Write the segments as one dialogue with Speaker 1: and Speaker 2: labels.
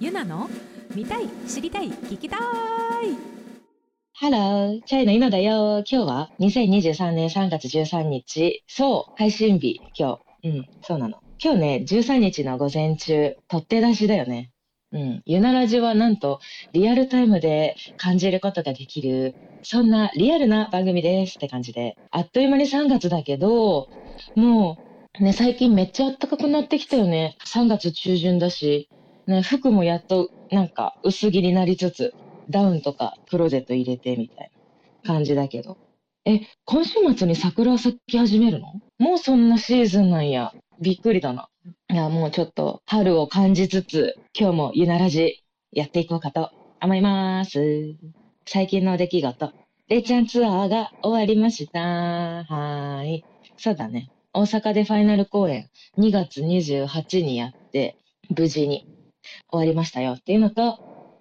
Speaker 1: ゆなの見たい知りたい聞きたい
Speaker 2: Hello! チャイの今だよ。今日は2023年3月13日。そう、配信日、今日。うん、そうなの。今日ね、13日の午前中、取って出しだよね。うん。ゆなラジはなんと、リアルタイムで感じることができる、そんなリアルな番組ですって感じで。あっという間に3月だけど、もう、ね、最近めっちゃ暖かくなってきたよね。3月中旬だし、ね、服もやっとなんか薄着になりつつ、ダウンとかクローゼット入れてみたいな感じだけど。え、今週末に桜咲き始めるの？もうそんなシーズンなんや。びっくりだな。いや、もうちょっと春を感じつつ、今日もゆならじやっていこうかと思います。最近の出来事。れいちゃんツアーが終わりました。はい。そうだね。大阪でファイナル公演2月28にやって、無事に終わりましたよっていうのと、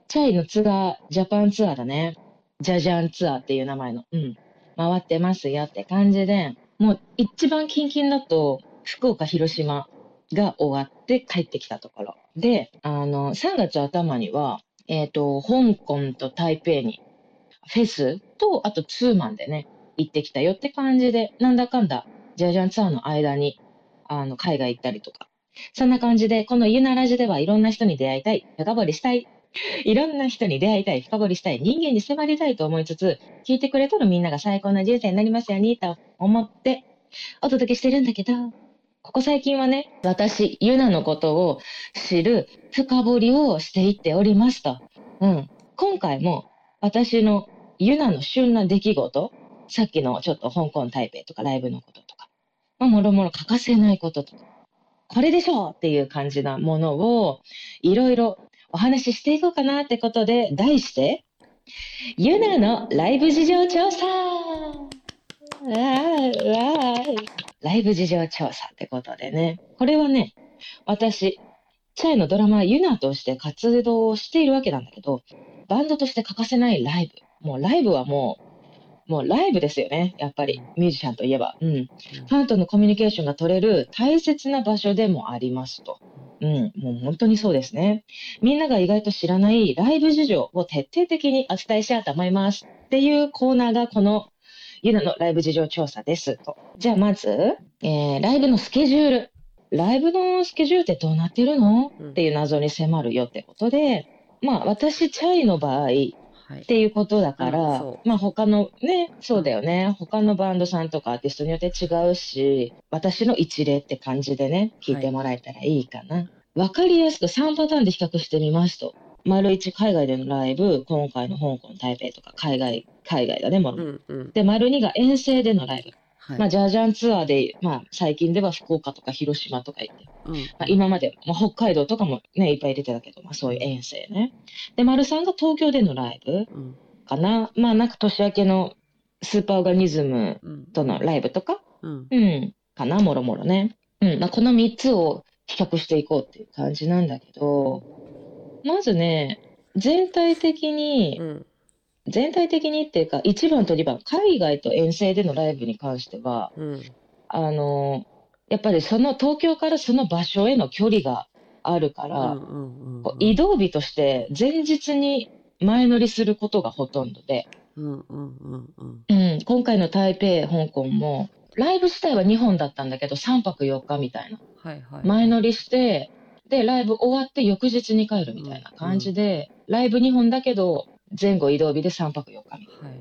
Speaker 2: チャイのツアー、ジャパンツアーだね。ジャジャンツアーっていう名前の。うん。回ってますよって感じで、もう一番キンキンだと、福岡、広島が終わって帰ってきたところ。で、あの、3月頭には、えっ、と、香港と台北に、フェスと、あとツーマンでね、行ってきたよって感じで、なんだかんだ、ジャジャンツアーの間に、あの、海外行ったりとか。そんな感じで、このユナラジではいろんな人に出会いたい、深掘りしたい、いろんな人に出会いたい、深掘りしたい、人間に迫りたいと思いつつ、聞いてくれたらみんなが最高な人生になりますようにと思ってお届けしてるんだけど、ここ最近はね、私、ユナのことを知る深掘りをしていっておりますと。うん。今回も私のユナの旬な出来事、さっきのちょっと香港、台北とかライブのこととか、まあ、もろもろ欠かせないこととか、これでしょうっていう感じなものをいろいろお話ししていこうかなってことで、題して、ユナのライブ事情調査ライブ事情調査ってことでね。これはね、私、チャイのドラマユナとして活動をしているわけなんだけど、バンドとして欠かせないライブ。もうライブはもう、もうライブですよね。やっぱりミュージシャンといえば。うん。ファンとのコミュニケーションが取れる大切な場所でもありますと。うん、もう本当にそうですね。みんなが意外と知らないライブ事情を徹底的にお伝えしようと思います。っていうコーナーがこのユナのライブ事情調査ですと。じゃあまず、えーライブのスケジュール。ライブのスケジュールってどうなってるの？
Speaker 3: うん
Speaker 2: っていう謎に迫るよってことで、まあ私、チャイの場合、
Speaker 3: はい。
Speaker 2: っていうことだから、まあ他のね、そうだよね、他のバンドさんとかアーティストによって違うし、私の一例って感じでね、聞いてもらえたらいいかな。わ、かりやすく3パターンで比較してみますと。丸1海外でのライブ、今回の香港、台北とか海外、海外だね、も
Speaker 3: うんうん。
Speaker 2: で、丸2が遠征でのライブ。
Speaker 3: はい。
Speaker 2: まあ、ジャージャンツアーで、まあ、最近では福岡とか広島とか行って、
Speaker 3: うん。
Speaker 2: まあ、今まで、まあ、北海道とかもね、いっぱい入れてたけど、まあ、そういう遠征ね。で、丸3が東京でのライブ
Speaker 3: うん。
Speaker 2: かな？まあ、なんか年明けのスーパーオーガニズム
Speaker 3: うん。
Speaker 2: とのライブとか、
Speaker 3: うん。
Speaker 2: うん、かな、もろもろね。うん、まあ、この3つを比較していこうっていう感じなんだけど、まずね、全体的に
Speaker 3: う、ん。
Speaker 2: 全体的にっていうか、1番と2番、海外と遠征でのライブに関しては、
Speaker 3: うん。
Speaker 2: あの、やっぱりその東京からその場所への距離があるから、移動日として前日に前乗りすることがほとんどで、
Speaker 3: うんうんうんうん
Speaker 2: うん、今回の台北、香港も、ライブ自体は2本だったんだけど、3泊4日みたいな。
Speaker 3: はいはい
Speaker 2: 前乗りして、で、ライブ終わって翌日に帰るみたいな感じで、ライブ2本だけど、前後移動日で3泊4日みたいな。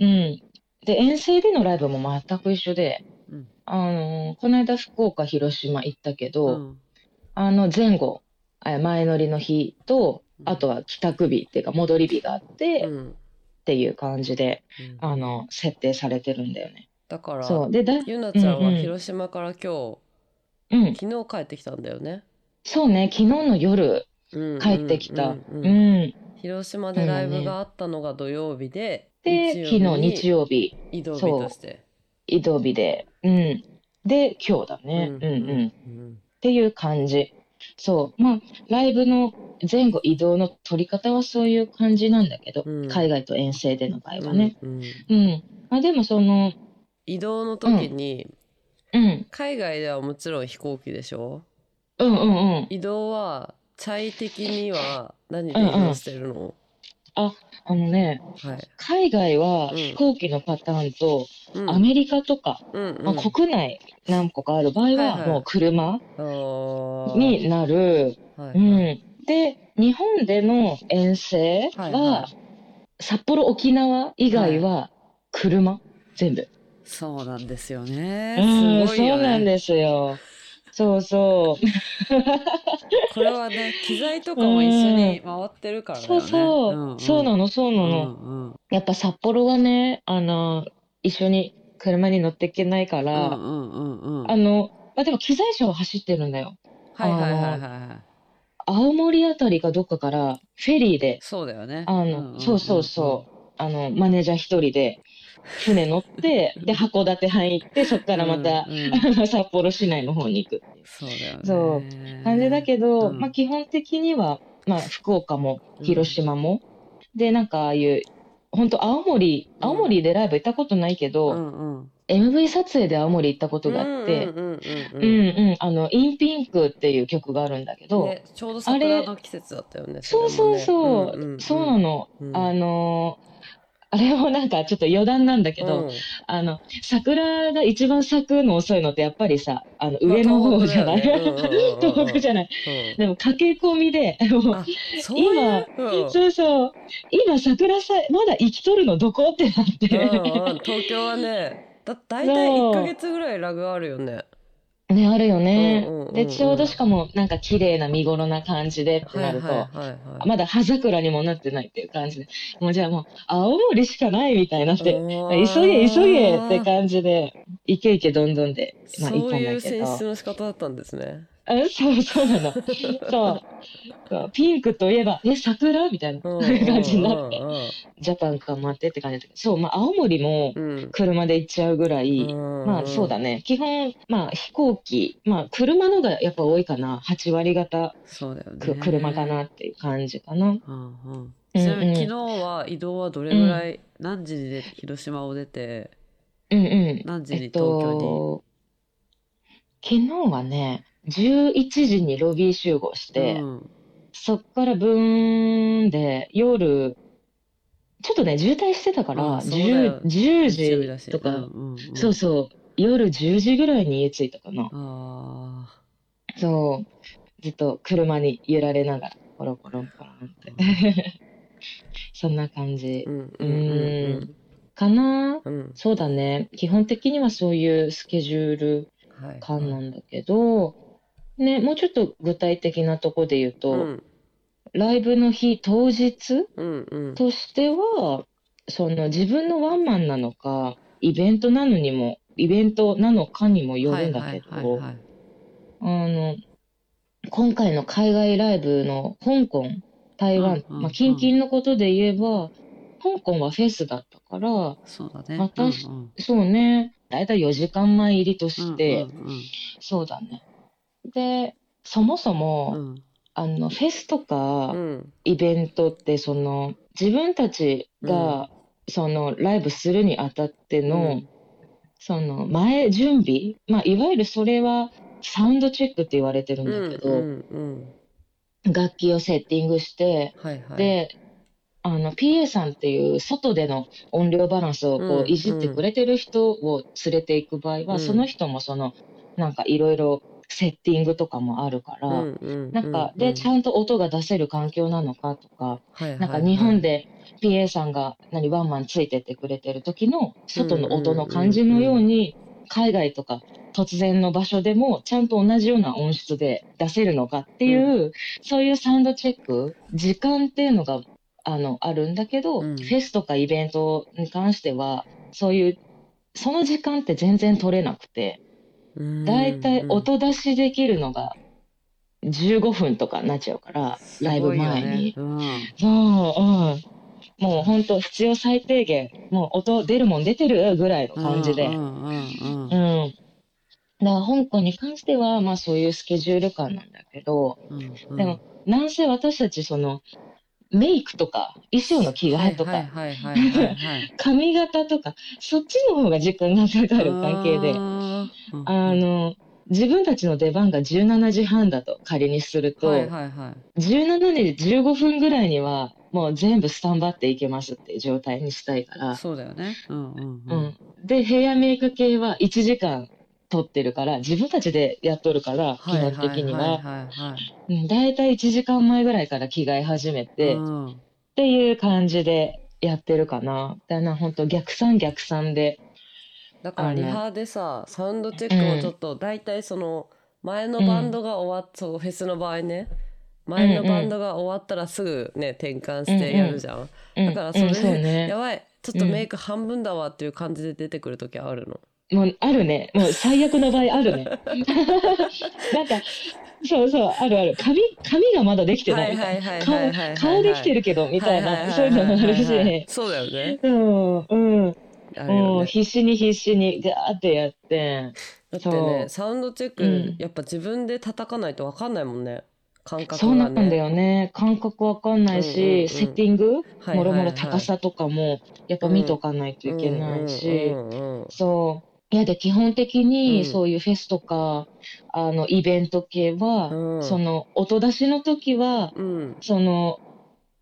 Speaker 2: うん。で、遠征でのライブも全く一緒で、
Speaker 3: うん。
Speaker 2: あのーこの間福岡、広島行ったけど、
Speaker 3: うん。
Speaker 2: あの前後、あ前乗りの日と、あとは帰宅日っていうか戻り日があって、っ
Speaker 3: うん。
Speaker 2: ていう感じで、
Speaker 3: うん。
Speaker 2: あの、設定されてるんだよね。
Speaker 3: だから
Speaker 2: そう。で、だ、
Speaker 3: ゆなちゃんは広島から今
Speaker 2: うん。
Speaker 3: 日。昨日帰ってきたんだよね。
Speaker 2: そうね、昨日の夜
Speaker 3: うん
Speaker 2: 帰ってきた。
Speaker 3: 広島でライブがあったのが土曜日で
Speaker 2: で、昨日日
Speaker 3: 曜
Speaker 2: 曜日、
Speaker 3: 移動日として
Speaker 2: 移動日で、うん。で、今日だね。うんうん。
Speaker 3: うん
Speaker 2: っていう感じ。そう。まあ、ライブの前後移動の取り方はそういう感じなんだけど、
Speaker 3: うん
Speaker 2: 海外と遠征での場合はね。
Speaker 3: うんうん
Speaker 2: うん。まあでもその、
Speaker 3: 移動の時に
Speaker 2: うん。
Speaker 3: 海外ではもちろん飛行機でしょ？
Speaker 2: うんうんうん。
Speaker 3: 移動はチャイ的には何で移動してるの、
Speaker 2: あのね、
Speaker 3: はい。
Speaker 2: 海外は
Speaker 3: うん
Speaker 2: 飛行機のパターンと、
Speaker 3: うん
Speaker 2: アメリカとか、
Speaker 3: うんうん
Speaker 2: まあ、国内何個かある場合
Speaker 3: はいは
Speaker 2: はいもう車になる。
Speaker 3: はい
Speaker 2: うん。で、日本での遠征は、
Speaker 3: はいは
Speaker 2: 札幌、沖縄以外は車、全部。
Speaker 3: そうなんですよね。
Speaker 2: うん、
Speaker 3: すごいよね。
Speaker 2: そうなんですよ。そうそう。
Speaker 3: これはね、機材とかも一緒に回ってるからだよ
Speaker 2: そう
Speaker 3: ね。
Speaker 2: そう。そうなの、そうなの。
Speaker 3: うんうん
Speaker 2: やっぱ札幌はね、あの、一緒に車に乗っていけないか
Speaker 3: うん
Speaker 2: ら、
Speaker 3: うんうんうん。
Speaker 2: あの、まあ、でも機材車は走ってるんだよ。
Speaker 3: はいはいはいはいはい。
Speaker 2: 青森あたりかどっかからフェリーで、
Speaker 3: そうだよね。
Speaker 2: あの、そうそうそう、あの、マネージャー一人で船乗って、で、函館入って、そっからまた、
Speaker 3: うんうん。
Speaker 2: 札幌市内の方に行く
Speaker 3: そうだよね。
Speaker 2: そう。感じだけど、
Speaker 3: うん。
Speaker 2: まあ基本的には、まあ福岡も広島も、で、なんかああいう、本当青森、
Speaker 3: うん
Speaker 2: 青森でライブ行ったことないけど、
Speaker 3: うんうん。
Speaker 2: MV 撮影で青森行ったことがあって、
Speaker 3: うんうんうん
Speaker 2: う
Speaker 3: うんん
Speaker 2: うん、あの、インピンクっていう曲があるんだけど、
Speaker 3: ね、ちょうど桜の季節だったよね。
Speaker 2: そうそうそう、
Speaker 3: れもね。
Speaker 2: そうなの。
Speaker 3: うん。
Speaker 2: あのーあれもなんかちょっと余談なんだけど、
Speaker 3: うん
Speaker 2: あの、桜が一番咲くの遅いのってやっぱりさ、あの、上の方じゃない、
Speaker 3: まあ東北
Speaker 2: じゃない。
Speaker 3: うん
Speaker 2: でも駆け込みで、もう
Speaker 3: あ、そういう？うん
Speaker 2: そうそう、今桜さ、まだ生きとるのどこ？ってなって。
Speaker 3: うんうん東京はね、だ大体1ヶ月ぐらいラグあるよね。
Speaker 2: ね、あるよね
Speaker 3: うんうんうんうん。
Speaker 2: で、ちょうどしかもなんか綺麗な見頃な感じでってなると、
Speaker 3: はいはいはいはい。
Speaker 2: まだ葉桜にもなってないっていう感じで、もうじゃあもう青森しかないみたいになって、急げ急げって感じで、イケイケどんどんで、まあ
Speaker 3: そう
Speaker 2: 行ったん
Speaker 3: いう選
Speaker 2: だけど。
Speaker 3: 出の仕方だったんですね。
Speaker 2: あそうそうなの。そうそう。ピンクといえば、え、桜？みたいな
Speaker 3: うんうん
Speaker 2: 感じになって、
Speaker 3: うん
Speaker 2: ジャパンか待ってって感じだけど、そう、まあ青森も
Speaker 3: うん
Speaker 2: 車で行っちゃうぐらい、
Speaker 3: うん
Speaker 2: まあそうだね。基本、まあ飛行機、まあ車のがやっぱ多いかな。8割方
Speaker 3: そうだよね。
Speaker 2: く車かなっていう感じかな。
Speaker 3: うんうんちなみに昨日は移動はどれぐらい、何時に広島を出て、
Speaker 2: うんうん。
Speaker 3: 何時に
Speaker 2: えっ
Speaker 3: 東京に？
Speaker 2: と、昨日はね、11時にロビー集合して、
Speaker 3: うん。
Speaker 2: そっからブーンで、夜、ちょっとね、渋滞してたから、
Speaker 3: あそうだよ。
Speaker 2: 10, 10
Speaker 3: 日曜日だし
Speaker 2: 時とか、
Speaker 3: うんうんうん。
Speaker 2: そうそう、夜10時ぐらいに家着いたかな。
Speaker 3: あ
Speaker 2: そう、ずっと車に揺られながら、コロコロコロって。そんな感じ。
Speaker 3: ーうんうんうん
Speaker 2: かな。
Speaker 3: うん。うん。
Speaker 2: そうだね。基本的にはそういうスケジュール
Speaker 3: はい。
Speaker 2: 感なんだけど、ね、もうちょっと具体的なとこで言うと、
Speaker 3: うん。
Speaker 2: ライブの日当日？
Speaker 3: うんうん。
Speaker 2: としては、その自分のワンマンなのか、イベントなのにも、イベントなのかにもよるんだけどあの、今回の海外ライブの香港、台湾、まあ、近々のことで言えば、香港はフェスだったから、
Speaker 3: そうだね。
Speaker 2: 私
Speaker 3: うんうん。
Speaker 2: そうね、だいたい4時間前入りとして、そうだね。で、そもそも、
Speaker 3: うん。
Speaker 2: あの、フェスとか、
Speaker 3: うん。
Speaker 2: イベントって、その、自分たちが、その、ライブするにあたっての、
Speaker 3: うん。
Speaker 2: その、前準備、まあ、いわゆるそれは、サウンドチェックって言われてるん
Speaker 3: うん
Speaker 2: だけど、
Speaker 3: うんうん
Speaker 2: 楽器をセッティングして、
Speaker 3: はいはい。
Speaker 2: で、あの、PA さんっていう外での音量バランスをこ
Speaker 3: うん
Speaker 2: ういじってくれてる人を連れていく場合は、
Speaker 3: うん。
Speaker 2: その人もその、なんかいろいろセッティングとかもあるから、
Speaker 3: うんうん
Speaker 2: なんか、
Speaker 3: う
Speaker 2: で、ちゃんと音が出せる環境なのかとか、
Speaker 3: はいはい
Speaker 2: なんか日本で PA さんが何ワンマンついてってくれてる時の外の音の感じのように、海外とか突然の場所でもちゃんと同じような音質で出せるのかっていう、そういうサウンドチェック、時間っていうのがあのあるんだけど、
Speaker 3: うん。
Speaker 2: フェスとかイベントに関しては、そういう、その時間って全然取れなくて、
Speaker 3: うん
Speaker 2: だいたい音出しできるのが15分とかになっちゃうから、ライブ前に。
Speaker 3: すごいよね
Speaker 2: そう、うん。もう本当必要最低限、もう音出るもん出てるぐらいの
Speaker 3: うん
Speaker 2: 感じで。うん。
Speaker 3: うんうんうん
Speaker 2: だから香港に関しては、まあそういうスケジュール感なんだけど、
Speaker 3: うんうん
Speaker 2: でも、なんせ私たちその、メイクとか、衣装の着替えとか、髪型とか、そっちの方が時間がかかる関係で、
Speaker 3: あ
Speaker 2: の、自分たちの出番が17時半だと仮にすると、
Speaker 3: はいはいはい。
Speaker 2: 17時15分ぐらいにはもう全部スタンバっていけますっていう状態にしたいから、
Speaker 3: そうだよね。うんうん
Speaker 2: う
Speaker 3: うん
Speaker 2: ん。で、ヘアメイク系は1時間取ってるから、自分たちでやっとるから、基本的には。だいたい1時間前ぐらいから着替え始め
Speaker 3: はい。
Speaker 2: て、っ
Speaker 3: うん
Speaker 2: ていう感じでやってるかな。だな、本当逆算逆算で。
Speaker 3: だからリハでさサウンドチェックをちょっと大体その前のバンドが終わっそうフェスの場合ね前のバンドが終わったらすぐね転換してやるじゃん、
Speaker 2: うん
Speaker 3: だからそれで、
Speaker 2: ね
Speaker 3: や。ばいちょっとメイク半分だわっていう感じで出てくる時あるの、
Speaker 2: もうあるね。もう最悪の場合あるね。なんか、そうそう、あるある。髪、髪がまだできてない顔、顔できてるけど、みたいな、そういうのもあるし。
Speaker 3: そうだよね
Speaker 2: うん、うん。もう必死に必死にガーってやって。
Speaker 3: だってねサウンドチェック、
Speaker 2: うん
Speaker 3: やっぱ自分で叩かないと分かんないもんね感覚
Speaker 2: そうなんだよね。感覚わかんないし、セッティング、
Speaker 3: はい
Speaker 2: もろもろ高さとかも、やっぱ見とかないといけないし。そう。いや、で、基本的
Speaker 3: うん。
Speaker 2: にそういうフェスとか、あの、イベント系は、
Speaker 3: うん。
Speaker 2: その、音出しの時は、
Speaker 3: うん。
Speaker 2: その、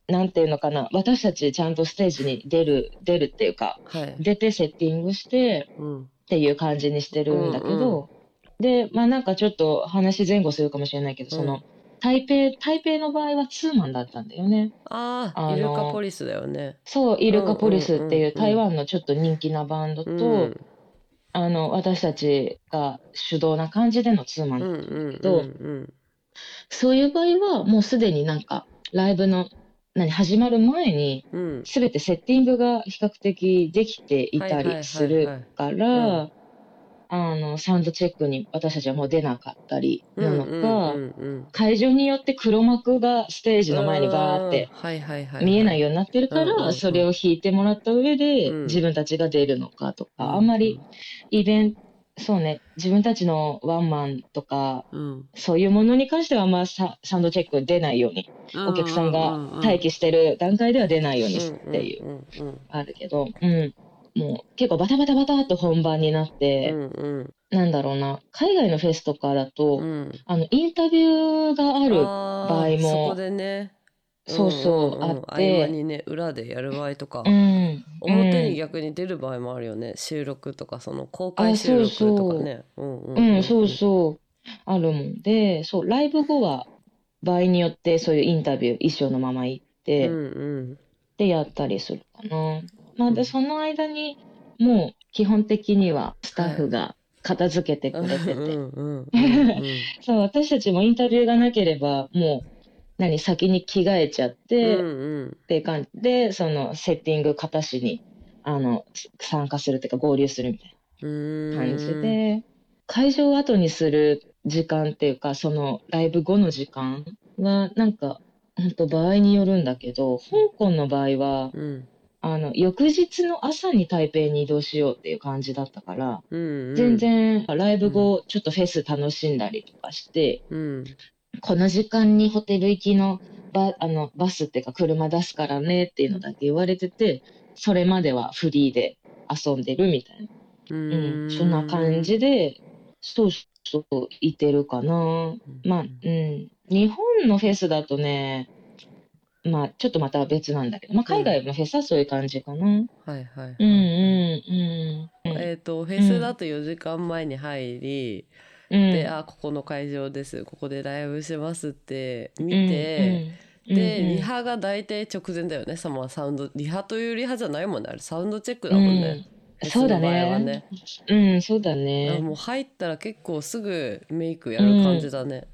Speaker 2: なんていうのかな、私たちちゃんとステージに出る、出るっていうか、
Speaker 3: はい、
Speaker 2: 出てセッティングして
Speaker 3: うん。
Speaker 2: っていう感じにしてるんだけ
Speaker 3: うん
Speaker 2: ど、で、まあなんかちょっと話前後するかもしれないけど、その、台北、台北の場合はツーマンだったんだよね。
Speaker 3: あ
Speaker 2: あ
Speaker 3: イルカポリスだよね。
Speaker 2: そう、イルカポリスっていう
Speaker 3: うんうんうんうん。
Speaker 2: 台湾のちょっと人気なバンドと、
Speaker 3: うん
Speaker 2: あの、私たちが主導な感じでのツーマン
Speaker 3: うん
Speaker 2: だった
Speaker 3: うん
Speaker 2: ど
Speaker 3: うん
Speaker 2: そういう場合はもうすでになんかライブの何始まる前に
Speaker 3: うん。うん
Speaker 2: すべてセッティングが比較的できていたりするから、あの、サウンドチェックに私たちはもう出なかったりなのか、
Speaker 3: うんうんうん
Speaker 2: 会場によって黒幕がステージの前にバーって見えないようになってるから、それを弾いてもらった上で
Speaker 3: うん。
Speaker 2: 自分たちが出るのかと
Speaker 3: うん
Speaker 2: か、あんまりイベント、そうね、自分たちのワンマンとか、
Speaker 3: うん。
Speaker 2: そういうものに関してはあんまササウンドチェック出ないように、お客さんが待機してる段階では出ないようにっていう、あるけど、うん。もう結構バタバタバタっと本番になっ
Speaker 3: う
Speaker 2: て、
Speaker 3: んうん
Speaker 2: なんだろうな、海外のフェスとかだと、
Speaker 3: うん。
Speaker 2: あの、インタビューがある、場合も
Speaker 3: そこでね。
Speaker 2: そうそうん
Speaker 3: んん。
Speaker 2: あって。
Speaker 3: 合間にね裏でやる場合とか、
Speaker 2: うん。
Speaker 3: 表に
Speaker 2: うん
Speaker 3: 逆に出る場合もあるよね。収録とかその公開収録とかね。うん、
Speaker 2: そうそう。あるもんで、そう、ライブ後は、場合によってそういうインタビュー、衣装のまま行って、
Speaker 3: うんうん。
Speaker 2: でやったりするかな。まあ、で、その間に、もう、基本的にはスタッフが片付けてくれてて、そう、私たちもインタビューがなければ、もう、何、先に着替えちゃって、
Speaker 3: うん
Speaker 2: っ
Speaker 3: うん。
Speaker 2: ていう感じ。で、その、セッティング、型紙に、あの、参加するっていうか、合流するみたい
Speaker 3: うん
Speaker 2: な感じで、会場を後にする時間っていうか、その、ライブ後の時間は、なんか、本当場合によるんだけど、香港の場合は、
Speaker 3: うん
Speaker 2: あの、翌日の朝に台北に移動しようっていう感じだったから、
Speaker 3: うんうん。
Speaker 2: 全然ライブ後、ちょっとフェス楽しんだりとかして、
Speaker 3: うん。
Speaker 2: この時間にホテル行きのバあのバスっていうか車出すからねっていうのだけ言われてて、それまではフリーで遊んでるみたいな、
Speaker 3: う
Speaker 2: うんん、そんな感じで、そうそう、いてるかな。まあ、うん、日本のフェスだとね、まあ、ちょっとまた別なんだけど、まあ、海外のフェスはそういう感じかな。うん、
Speaker 3: はいはい
Speaker 2: うん、うん。うん
Speaker 3: えっとフェスだと4時間前に入り
Speaker 2: うん
Speaker 3: であここの会場ですここでライブしますって見て、
Speaker 2: うんうん
Speaker 3: で、
Speaker 2: うんうん
Speaker 3: リハが大体直前だよね。さまあサウンドリハというリハじゃないもんね。あれサウンドチェックだもんね。
Speaker 2: うん、そうだ
Speaker 3: フェスの場合は
Speaker 2: ね。うん、そうだね。
Speaker 3: もう入ったら結構すぐメイクやる感じだね。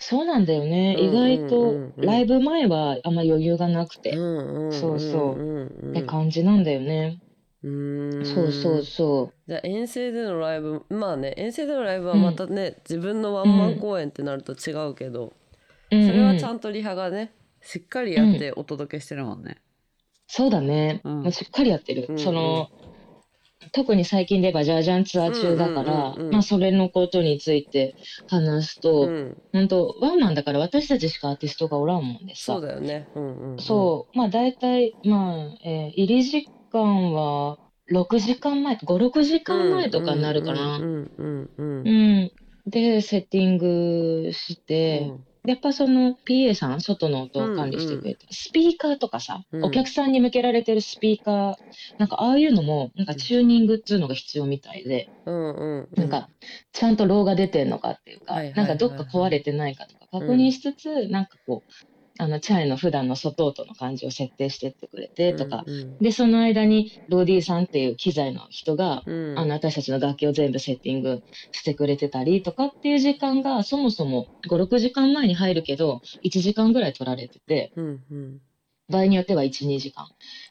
Speaker 2: そうなんだよね。
Speaker 3: うん
Speaker 2: 意外
Speaker 3: うんうん
Speaker 2: と
Speaker 3: うん
Speaker 2: ライブ前はあんま余裕がなくて、
Speaker 3: うんうんうん
Speaker 2: そうそう
Speaker 3: うんうん
Speaker 2: って感じなんだよね。
Speaker 3: うーん
Speaker 2: そうそうそ
Speaker 3: じゃあ遠征でのライブまあね遠征でのライブはまたね、自分のワンマン公演ってなると違うけど、
Speaker 2: う。うん
Speaker 3: それはちゃ
Speaker 2: うん
Speaker 3: んとリハがねしっかりやってお届けしてるもんね。
Speaker 2: そうだね。
Speaker 3: うん
Speaker 2: もうしっかりやってる。
Speaker 3: うんうん
Speaker 2: その、特に最近で言えばジャージャンツアー中だから、
Speaker 3: うんうんうんうん
Speaker 2: まあそれのことについて話すと、
Speaker 3: うん、
Speaker 2: 本当ワンマンだから私たちしかアーティストがおらんもんでさ。
Speaker 3: そうだよね。うんうんうん、
Speaker 2: そう、まあ大体、まあ、えー入り時間は6時間前、5、6時間前とかになるかな。
Speaker 3: うんうんうんうん
Speaker 2: うん。で、セッティングして、やっぱその PA さん、外の音を管理してくれて、スピーカーとかさ、
Speaker 3: うん。
Speaker 2: お客さんに向けられてるスピーカー、なんかああいうのも、なんかチューニングっていうのが必要みたいで、
Speaker 3: うんうん。
Speaker 2: なんか、ちゃんとローが出てんのかっていうか、
Speaker 3: はいはいはい。
Speaker 2: なんかどっか壊れてないかとか確認しつつ、なんかこう、あの、チャイの普段の外音の感じを設定してってくれてとか、
Speaker 3: うん
Speaker 2: で、その間にローディーさんっていう機材の人が、
Speaker 3: うん。
Speaker 2: あの、私たちの楽器を全部セッティングしてくれてたりとかっていう時間が、そもそも5、6時間前に入るけど、1時間ぐらい取られてて、
Speaker 3: うんうん。
Speaker 2: 場合によっては1、2時間。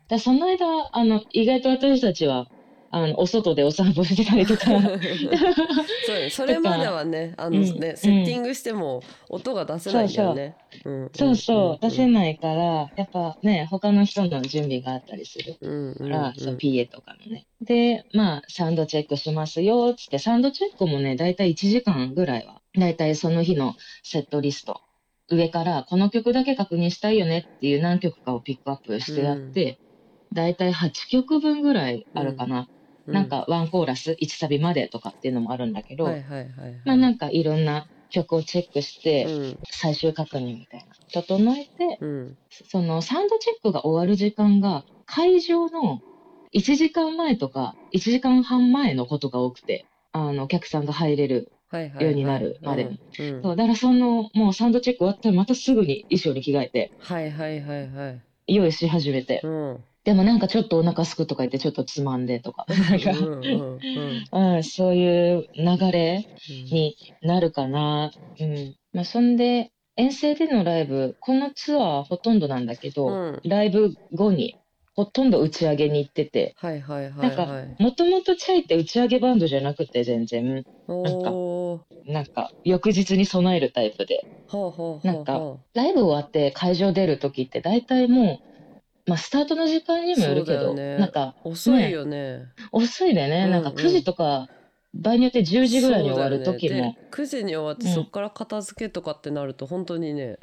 Speaker 2: だその間、あの、意外と私たちは、あの、お外でお散歩してたりとか、
Speaker 3: そうねそれまではねあのね、
Speaker 2: うん。
Speaker 3: セッティングしても音が出せないんだよね。うん
Speaker 2: そうそう、出せ
Speaker 3: い。
Speaker 2: ないから、やっぱね、他の人の準備があったりする
Speaker 3: うんうん
Speaker 2: から、
Speaker 3: うん。
Speaker 2: その PA とかのね。で、まあ、サウンドチェックしますよ、つって、サウンドチェックもね、だいたい1時間ぐらいは、だいたいその日のセットリスト、上から、この曲だけ確認したいよねっていう何曲かをピックアップしてやって、だいたい8曲分ぐらいあるかな。なんか、ワンコーラス、1サビまでとかっていうのもあるんだけど、
Speaker 3: はいはいはいはい。
Speaker 2: まあなんかいろんな曲をチェックして、
Speaker 3: うん
Speaker 2: 最終確認みたいな。整えて、
Speaker 3: うん
Speaker 2: そのサウンドチェックが終わる時間が会場の1時間前とか1時間半前のことが多くて、あのお客さんが入れる。ようになるまでだからそのもうサウンドチェック終わったらまたすぐに衣装に着替えて
Speaker 3: はいはいはいはい。
Speaker 2: 用意し始めて、
Speaker 3: うん
Speaker 2: でもなんかちょっとお腹すくとか言ってちょっとつまんでとか、そういう流れになるかな。うん。まあ、そんで、遠征でのライブ、このツアーほとんどなんだけど、
Speaker 3: うん
Speaker 2: ライブ後にほとんど打ち上げに行ってて、
Speaker 3: はいはいはい
Speaker 2: なんか
Speaker 3: はい。
Speaker 2: もともとチャイって打ち上げバンドじゃなくて全然、
Speaker 3: おお。
Speaker 2: なんか翌日に備えるタイプで、
Speaker 3: ほうほう
Speaker 2: なんかライブ終わって会場出る時って大体もう、まあスタートの時間にもよるけど、
Speaker 3: ね
Speaker 2: なんか
Speaker 3: う。遅いよね。
Speaker 2: 遅いでね、なんか
Speaker 3: うんうん
Speaker 2: 9時とか、場合によって10時ぐらいに終わる時も、
Speaker 3: ねで9時に終わって
Speaker 2: うん
Speaker 3: そこから片付けとかってなると本当にね。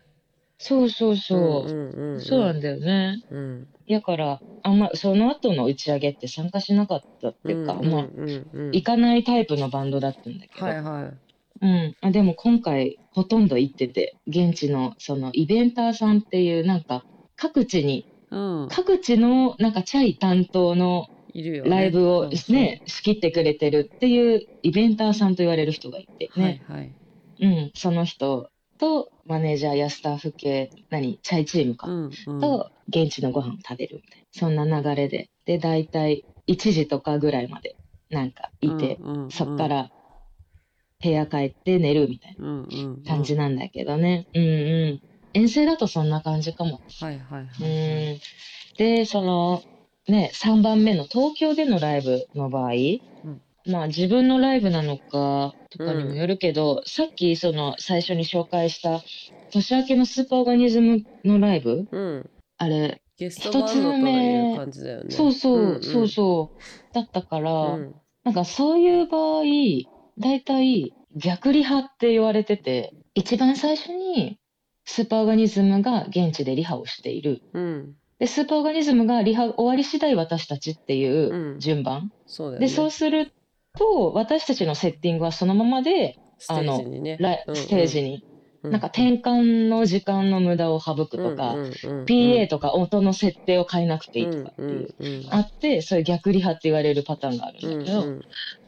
Speaker 2: そうそうそう、
Speaker 3: んうんうん。
Speaker 2: そうなんだよね。
Speaker 3: うん。
Speaker 2: だから、あんま、その後の打ち上げって参加しなかったっていうか、
Speaker 3: うんうん
Speaker 2: まあ、
Speaker 3: うんうん
Speaker 2: 行かないタイプのバンドだったんだけど、
Speaker 3: はいはい。
Speaker 2: うん。あでも今回、ほとんど行ってて、現地の、その、イベンターさんっていう、なんか、各地に、
Speaker 3: うん。
Speaker 2: 各地の、なんか、チャイ担当の
Speaker 3: いるよね。
Speaker 2: ライブを
Speaker 3: そうそう
Speaker 2: ね、仕切ってくれてるっていう、イベンターさんと言われる人がいて、ね。
Speaker 3: はいはい。
Speaker 2: うん。その人と、マネージャーやスタッフ系、何、チャイチームか。
Speaker 3: うんうん。
Speaker 2: と現地のご飯を食べるみたいなそんな流れでで大体1時とかぐらいまでなんかいて、
Speaker 3: うんうんうん
Speaker 2: そっから部屋帰って寝るみたい
Speaker 3: うんうん
Speaker 2: な感じなんだけどね、うん、うん遠征だとそんな感じかも、
Speaker 3: はいはいはい。
Speaker 2: うんでそのね3番目の東京でのライブの場合、まあ自分のライブなのかとかにもよるけど、さっきその最初に紹介した年明けのスーパーオーガニズムのライブ
Speaker 3: うん。
Speaker 2: あれ
Speaker 3: ゲストバンドという感じだよね。
Speaker 2: そうそう、
Speaker 3: んん
Speaker 2: そうそう。だったから、
Speaker 3: うん
Speaker 2: なんかそういう場合、大体逆リハって言われてて、一番最初にスーパーオーガニズムが現地でリハをしている。
Speaker 3: うん。
Speaker 2: で、スーパーオーガニズムがリハ終わり次第私たちっていううん順番。
Speaker 3: そうだよね。
Speaker 2: で、そうすると、私たちのセッティングはそのままで、
Speaker 3: ステージにね。
Speaker 2: ライ
Speaker 3: うんうん
Speaker 2: ステージに、
Speaker 3: う
Speaker 2: なんか転換の時間の無駄を省くとか、
Speaker 3: うんうんうんうん
Speaker 2: PA とか音の設定を変えなくていいとかっていう。
Speaker 3: うんうんうん
Speaker 2: あって、そういう逆リハって言われるパターンがあるんだけど、
Speaker 3: うんうん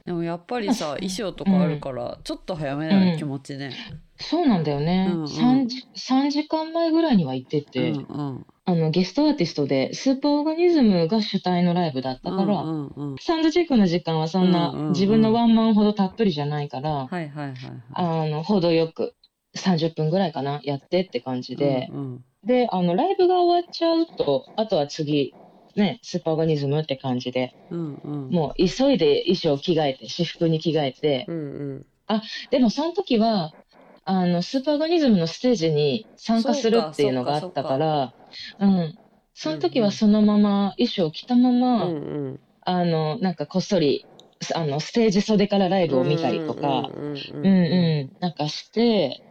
Speaker 3: でもやっぱりさ衣装とかあるからちょっと早めな気持ちね。
Speaker 2: そうなんだよね、
Speaker 3: うんうん。
Speaker 2: 3時。3時間前ぐらいには行ってて、
Speaker 3: うんうん。
Speaker 2: あのゲストアーティストでスーパーオーガニズムが主体のライブだったから、
Speaker 3: うんうんうん。
Speaker 2: サウンドチェックの時間はそんな、
Speaker 3: うんうんうん。
Speaker 2: 自分のワンマンほどたっぷりじゃないから、
Speaker 3: はいはいはいはい。
Speaker 2: あの程よく30分ぐらいかなやってって感じで、
Speaker 3: うんうん。
Speaker 2: であのライブが終わっちゃうとあとは次ねスーパーオーガニズムって感じで
Speaker 3: うんうん。
Speaker 2: もう急いで衣装着替えて私服に着替えて、
Speaker 3: うんうん。
Speaker 2: でもその時はあのスーパーガニズムのステージに参加するっていうのがあったからうん。その時はそのまま衣装着たまま、
Speaker 3: うんうん。
Speaker 2: あのなんかこっそりあのステージ袖からライブを見たりとか、
Speaker 3: うんうん
Speaker 2: うんうん、なんかして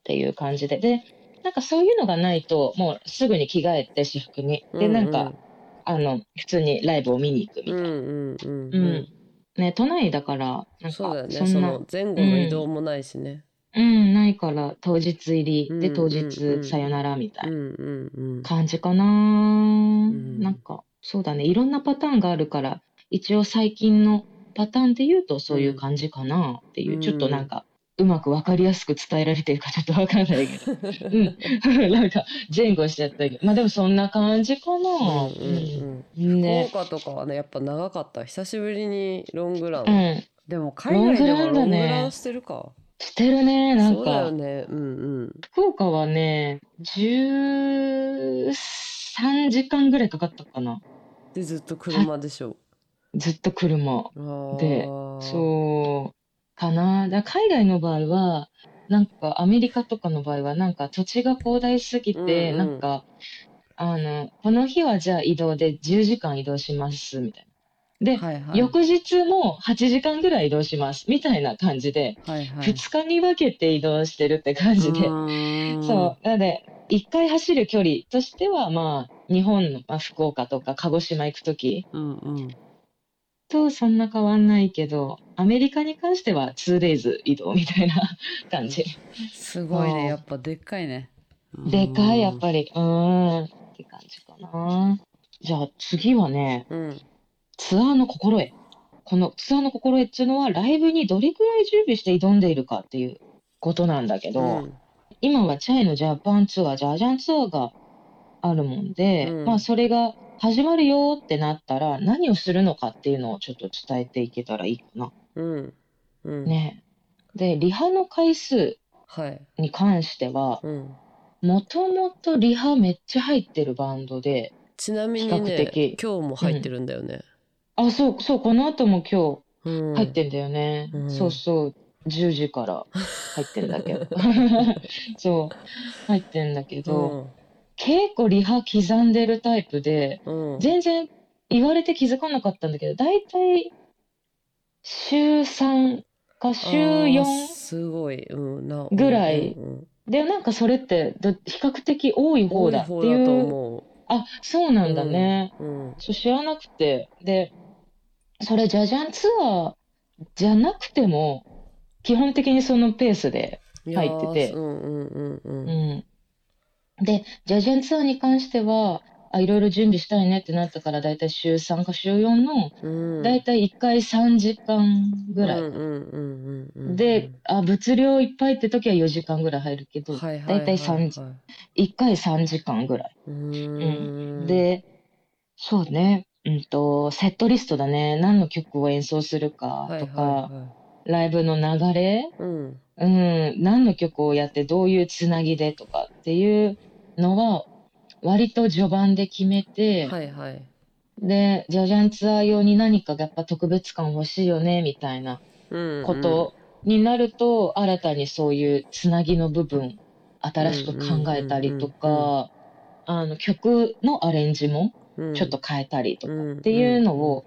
Speaker 2: っていう感じで。でなんかそういうのがないともうすぐに着替えて私服に。でなんか、あの普通にライブを見に行くみたいな。
Speaker 3: うんうんうん
Speaker 2: うん。ね、都内だから、なん
Speaker 3: そうだよね。
Speaker 2: かそんな、
Speaker 3: その前後の移動もないしね
Speaker 2: うん、ないから当日入りで
Speaker 3: うん
Speaker 2: 当日さよならみたい
Speaker 3: うん
Speaker 2: な感じかな。
Speaker 3: ん。
Speaker 2: なんか、そうだね、いろんなパターンがあるから、一応最近のパターンで言うとそういう感じかなっていう、
Speaker 3: うん。
Speaker 2: ちょっとなんか、うまくわかりやすく伝えられてるかちょっとわかんないけど、うん、なんか前後しちゃったけど、まあでもそんな感じかな。
Speaker 3: うん福岡とかはねやっぱ長かった。久しぶりにロングラン、
Speaker 2: うん、
Speaker 3: でも海外でもロング
Speaker 2: ロングランだね
Speaker 3: ランしてるか
Speaker 2: してるね、なん
Speaker 3: そうだ
Speaker 2: か
Speaker 3: よ。ねうんうん
Speaker 2: 福岡はね、13時間ぐらいかかったかな。
Speaker 3: でずっと車でしょ
Speaker 2: ずっと車。でそう、かな。だ海外の場合は、なんかアメリカとかの場合は、なんか土地が広大すぎて、
Speaker 3: うんうん
Speaker 2: なんか、あの、この日はじゃあ移動で10時間移動します、みたいな。で、
Speaker 3: はいはい
Speaker 2: 翌日も8時間ぐらい移動します、みたいな感じで、
Speaker 3: はいはい
Speaker 2: 2日に分けて移動してるって感じで。
Speaker 3: う
Speaker 2: そう。なので、一回走る距離としては、まあ、日本の、まあ、福岡とか鹿児島行くとき
Speaker 3: うんうん
Speaker 2: とそんな変わんないけど、アメリカに関しては 2days 移動みたいな感じ。
Speaker 3: すごい
Speaker 2: うん
Speaker 3: ねやっぱでっかいね
Speaker 2: でかい、やっ
Speaker 3: り
Speaker 2: ぱり。うーん。って感じかな。じゃあ次はね、
Speaker 3: うん
Speaker 2: ツアーの心得。このツアーの心得っていうのは、ライブにどれくらい準備して挑んでいるかっていうことなんだけど、
Speaker 3: うん。
Speaker 2: 今はチャイのジャパンツアー、ジャージャンツアーがあるもんで、
Speaker 3: うん。
Speaker 2: まあそれが始まるよってなったら何をするのかっていうのをちょっと伝えていけたらいいかな。
Speaker 3: うん。うん。
Speaker 2: ね。で、リハの回数
Speaker 3: はい。
Speaker 2: に関しては、
Speaker 3: うん。
Speaker 2: もともとリハめっちゃ入ってるバンドで、
Speaker 3: ちなみに
Speaker 2: 比較
Speaker 3: ね
Speaker 2: 的。
Speaker 3: 今日も入ってるんだよね
Speaker 2: あ、そう、そう、この後も今
Speaker 3: うん。
Speaker 2: 日入ってんだよね。
Speaker 3: うん。
Speaker 2: そうそう、10時から入ってんだけど。そう、入ってんだけど、結構リハ刻んでるタイプで、全然言われて気づかなかったんだけど、だいたい週3か週
Speaker 3: あー
Speaker 2: 4
Speaker 3: すごい、うん、な
Speaker 2: ぐらい。で、なんかそれってど比較的多い方だっていう。
Speaker 3: 思
Speaker 2: あ、そうな
Speaker 3: うん
Speaker 2: だね。
Speaker 3: うん。
Speaker 2: そう知らなくて。で、それジャジャンツアーじゃなくても、基本的にそのペースで、入ってて。
Speaker 3: うんうんうん
Speaker 2: う
Speaker 3: うん。
Speaker 2: ん。で、ジャジャンツアーに関しては、あ、いろいろ準備したいねってなったから、だいたい週3か週4の、
Speaker 3: うん。
Speaker 2: だいたい1回3時間ぐらい。で、あ、物量いっぱいって時は4時間ぐらい入るけど、
Speaker 3: はいはい
Speaker 2: だいたい3時、1回3時間ぐらい。
Speaker 3: うーん。
Speaker 2: で、そうね、うんと、セットリストだね。何の曲を演奏するかとか、
Speaker 3: はいはい。はい
Speaker 2: ライブの流れ、
Speaker 3: うん。
Speaker 2: うん、何の曲をやってどういうつなぎでとかっていうのは、割と序盤で決めて、
Speaker 3: はいはい。
Speaker 2: で、ジャジャンツアー用に何かがやっぱ特別感欲しいよね、みたいな
Speaker 3: うん
Speaker 2: ことになると、新たにそういうつなぎの部分、新しく考えたりと
Speaker 3: うん
Speaker 2: か、あの曲のアレンジも
Speaker 3: うん
Speaker 2: ちょっと変えたりとか
Speaker 3: っ
Speaker 2: っていうのを、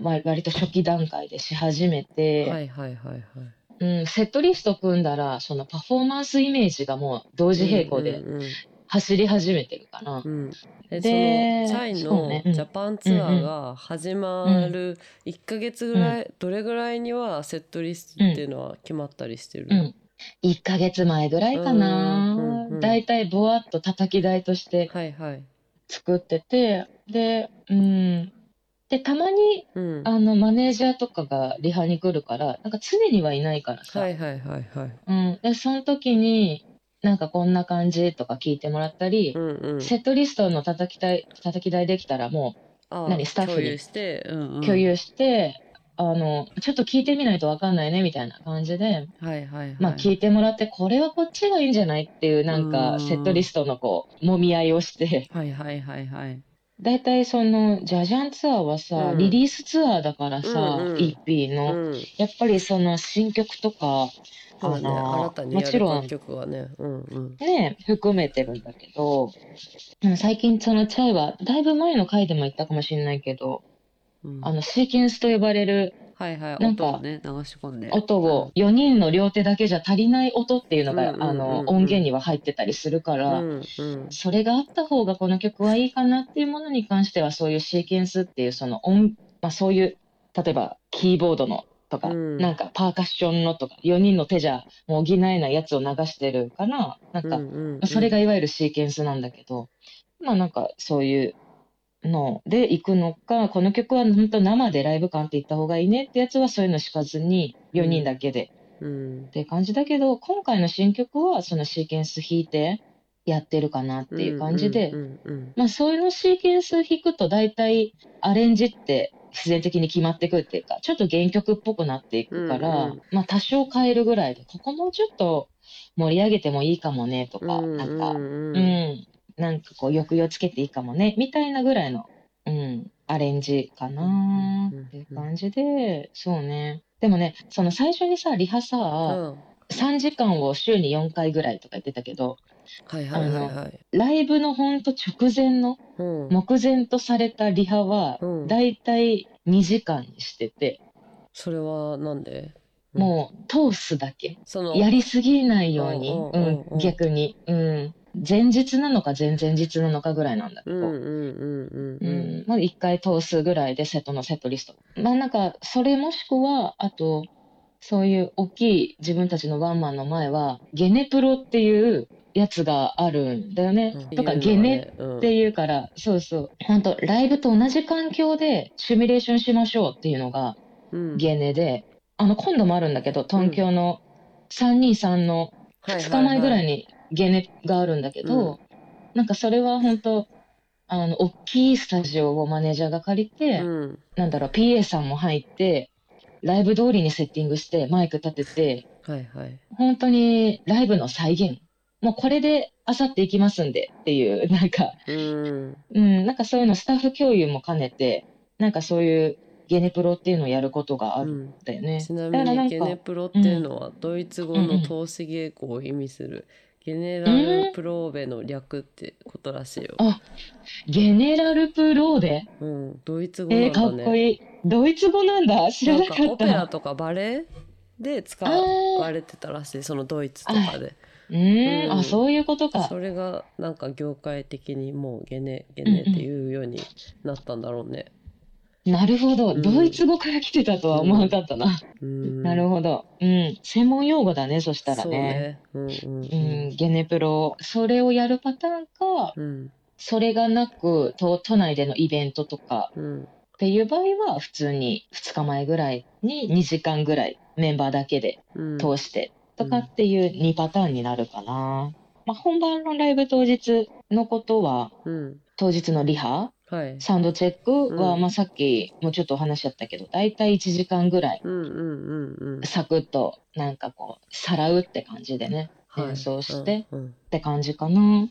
Speaker 2: まあ、割と初期段階でし始めて、
Speaker 3: はいはいはいはい。
Speaker 2: うん、セットリスト組んだら、そのパフォーマンスイメージがもう同時並行で
Speaker 3: うんうん
Speaker 2: 走り始めてるかな。
Speaker 3: うん。
Speaker 2: で
Speaker 3: そのチャイのジャパンツアーが始まる1ヶ月ぐらい、どれぐらいにはセットリストっていうのは決まったりしてる、
Speaker 2: うん。1ヶ月前ぐらいか
Speaker 3: うんうんう。
Speaker 2: なんだいたいぼわっと叩き台として
Speaker 3: はいはい。
Speaker 2: 作ってて、で、うん。で、たまに、
Speaker 3: うん。
Speaker 2: あの、マネージャーとかがリハに来るから、なんか常にはいないからさ。
Speaker 3: はいはいはいはい。
Speaker 2: うん。で、その時に、なんかこんな感じとか聞いてもらったり
Speaker 3: う、んうん。
Speaker 2: セットリストの叩き台、叩き台できたらも
Speaker 3: あ
Speaker 2: 何スタッフに
Speaker 3: 共有して、うんう
Speaker 2: 共有して、あの、ちょっと聞いてみないとわかんないねみたいな感じで、
Speaker 3: はいはいはい。
Speaker 2: まあ聞いてもらって、これはこっちがいいんじゃないっていうなんかセットリストのこう、揉み合いをして、
Speaker 3: はいはいはいはい
Speaker 2: だいたいその、ジャジャンツアーはさ、
Speaker 3: うん。
Speaker 2: リリースツアーだからさ、
Speaker 3: うんうん。
Speaker 2: EP の、
Speaker 3: うん。
Speaker 2: やっぱりその新曲とか、
Speaker 3: そうだね。
Speaker 2: あの
Speaker 3: 新たにや
Speaker 2: もちろん。
Speaker 3: 曲はね。うんうん。
Speaker 2: ね、含めてるんだけど、でも最近そのチャイは、だいぶ前の回でも言ったかもしれないけど、
Speaker 3: うん。
Speaker 2: あの、シーケンスと呼ばれる
Speaker 3: はいはい
Speaker 2: なんか
Speaker 3: 音をね流し込んで。
Speaker 2: 音を4人の両手だけじゃ足りない音っていうのが、
Speaker 3: うんうんうんうん。
Speaker 2: あの音源には入ってたりするから、
Speaker 3: うんうん。
Speaker 2: それがあった方がこの曲はいいかなっていうものに関してはそういうシーケンスっていうその音、まあ、そういう例えばキーボードのとか、
Speaker 3: うん。
Speaker 2: なんかパーカッションのとか、4人の手じゃもう補えないやつを流してるから、なんか、
Speaker 3: うんうんうん。
Speaker 2: それがいわゆるシーケンスなんだけど、まあなんかそういうので行くのか、この曲は本当生でライブ感って言った方がいいねってやつはそういうの敷かずに4人だけで。
Speaker 3: うん。
Speaker 2: って感じだけど、今回の新曲はそのシーケンス弾いてやってるかなっていう感じで、まあそういうのシーケンス弾くと大体アレンジって必然的に決まってくるっていうか、ちょっと原曲っぽくなっていくから、
Speaker 3: うんうん。
Speaker 2: まあ多少変えるぐらいで、ここもうちょっと盛り上げてもいいかもねとか、
Speaker 3: うん
Speaker 2: なんか、
Speaker 3: う
Speaker 2: うんん、なんかこう抑揚つけていいかもね、みたいなぐらいの、うん、アレンジかな
Speaker 3: うん
Speaker 2: っていう感じで、そうね。でもね、その最初にさ、リハさ、
Speaker 3: うん。
Speaker 2: 3時間を週に4回ぐらいとか言ってたけど、
Speaker 3: はいはいはいはい。
Speaker 2: ライブのほんと直前の
Speaker 3: うん。
Speaker 2: 目前とされたリハは
Speaker 3: うん。
Speaker 2: だいたい2時間にしてて、
Speaker 3: それはなんで？うん
Speaker 2: もう通すだけ。
Speaker 3: その。
Speaker 2: やりすぎないように、
Speaker 3: うんうん
Speaker 2: う
Speaker 3: うんうん。
Speaker 2: ん、逆に、うん、前日なのか前々日なのかぐらいなんだけど、
Speaker 3: うんうんうんうん
Speaker 2: う
Speaker 3: うん。
Speaker 2: んまあ、1回通すぐらいでセットのセットリスト。まあなんかそれもしくはあとそういう大きい自分たちのワンマンの前はゲネプロっていうやつがあるんだよね、
Speaker 3: うん。
Speaker 2: とかゲネっていうから、そうそう、本当ライブと同じ環境でシミュレーションしましょうっていうのが
Speaker 3: うん。
Speaker 2: ゲネで、あの、今度もあるんだけど、東京の323の2日前ぐらい
Speaker 3: に
Speaker 2: にゲネがあるんだけど、なんかそれは本当あの、大きいスタジオをマネージャーが借りて、
Speaker 3: うん。
Speaker 2: なんだろう、PA さんも入って、ライブ通りにセッティングして、マイク立てて、
Speaker 3: はいはい。
Speaker 2: 本当にライブの再現。もうこれであさって行きますんでっていう、なんか、
Speaker 3: うん。
Speaker 2: うん、なんかそういうのスタッフ共有も兼ねて、なんかそういうゲネプロっていうのをやることがあるんだよね。
Speaker 3: ちなみ
Speaker 2: だからなんか
Speaker 3: にゲネプロっていうのはドイツ語の通し稽古を意味するゲネラルプローベの略ってことらしいよ。
Speaker 2: あゲネラルプローデ
Speaker 3: うん、ドイツ語なん
Speaker 2: えー、か
Speaker 3: だね。
Speaker 2: っこいい。ドイツ語なんだ知ら
Speaker 3: な
Speaker 2: なんかっ
Speaker 3: かオペラ
Speaker 2: た。
Speaker 3: とかバレエで使われてたらしいそのドイツとかで。
Speaker 2: うんあ、そういうことか。
Speaker 3: それがなんか業界的にもうゲネゲネっていうようになったんだろうね。
Speaker 2: なるほど、
Speaker 3: うん
Speaker 2: ドイツ語から来てたとは思わなかったな。
Speaker 3: うん、
Speaker 2: なるほど。うん。専門用語だね、そしたらね。
Speaker 3: ね。うん
Speaker 2: ゲネプロ。それをやるパターンか、
Speaker 3: うん
Speaker 2: それがなく、都都内でのイベントとか
Speaker 3: うん
Speaker 2: っていう場合は、普通に2日前ぐらいに2時間ぐらいメンバーだけで
Speaker 3: うん
Speaker 2: 通してとかっていう2パターンになるかな。まあ、本番のライブ当日のことは、
Speaker 3: うん
Speaker 2: 当日のリハ、
Speaker 3: はい。
Speaker 2: サウンドチェックは、
Speaker 3: うん
Speaker 2: まあ、さっきもちょっとお話しちゃったけど、だいたい1時間ぐらい、
Speaker 3: うんうん。
Speaker 2: サクッと、なんかこう、さらうって感じでね、
Speaker 3: はい
Speaker 2: 演奏して
Speaker 3: うんうん
Speaker 2: って感じかな。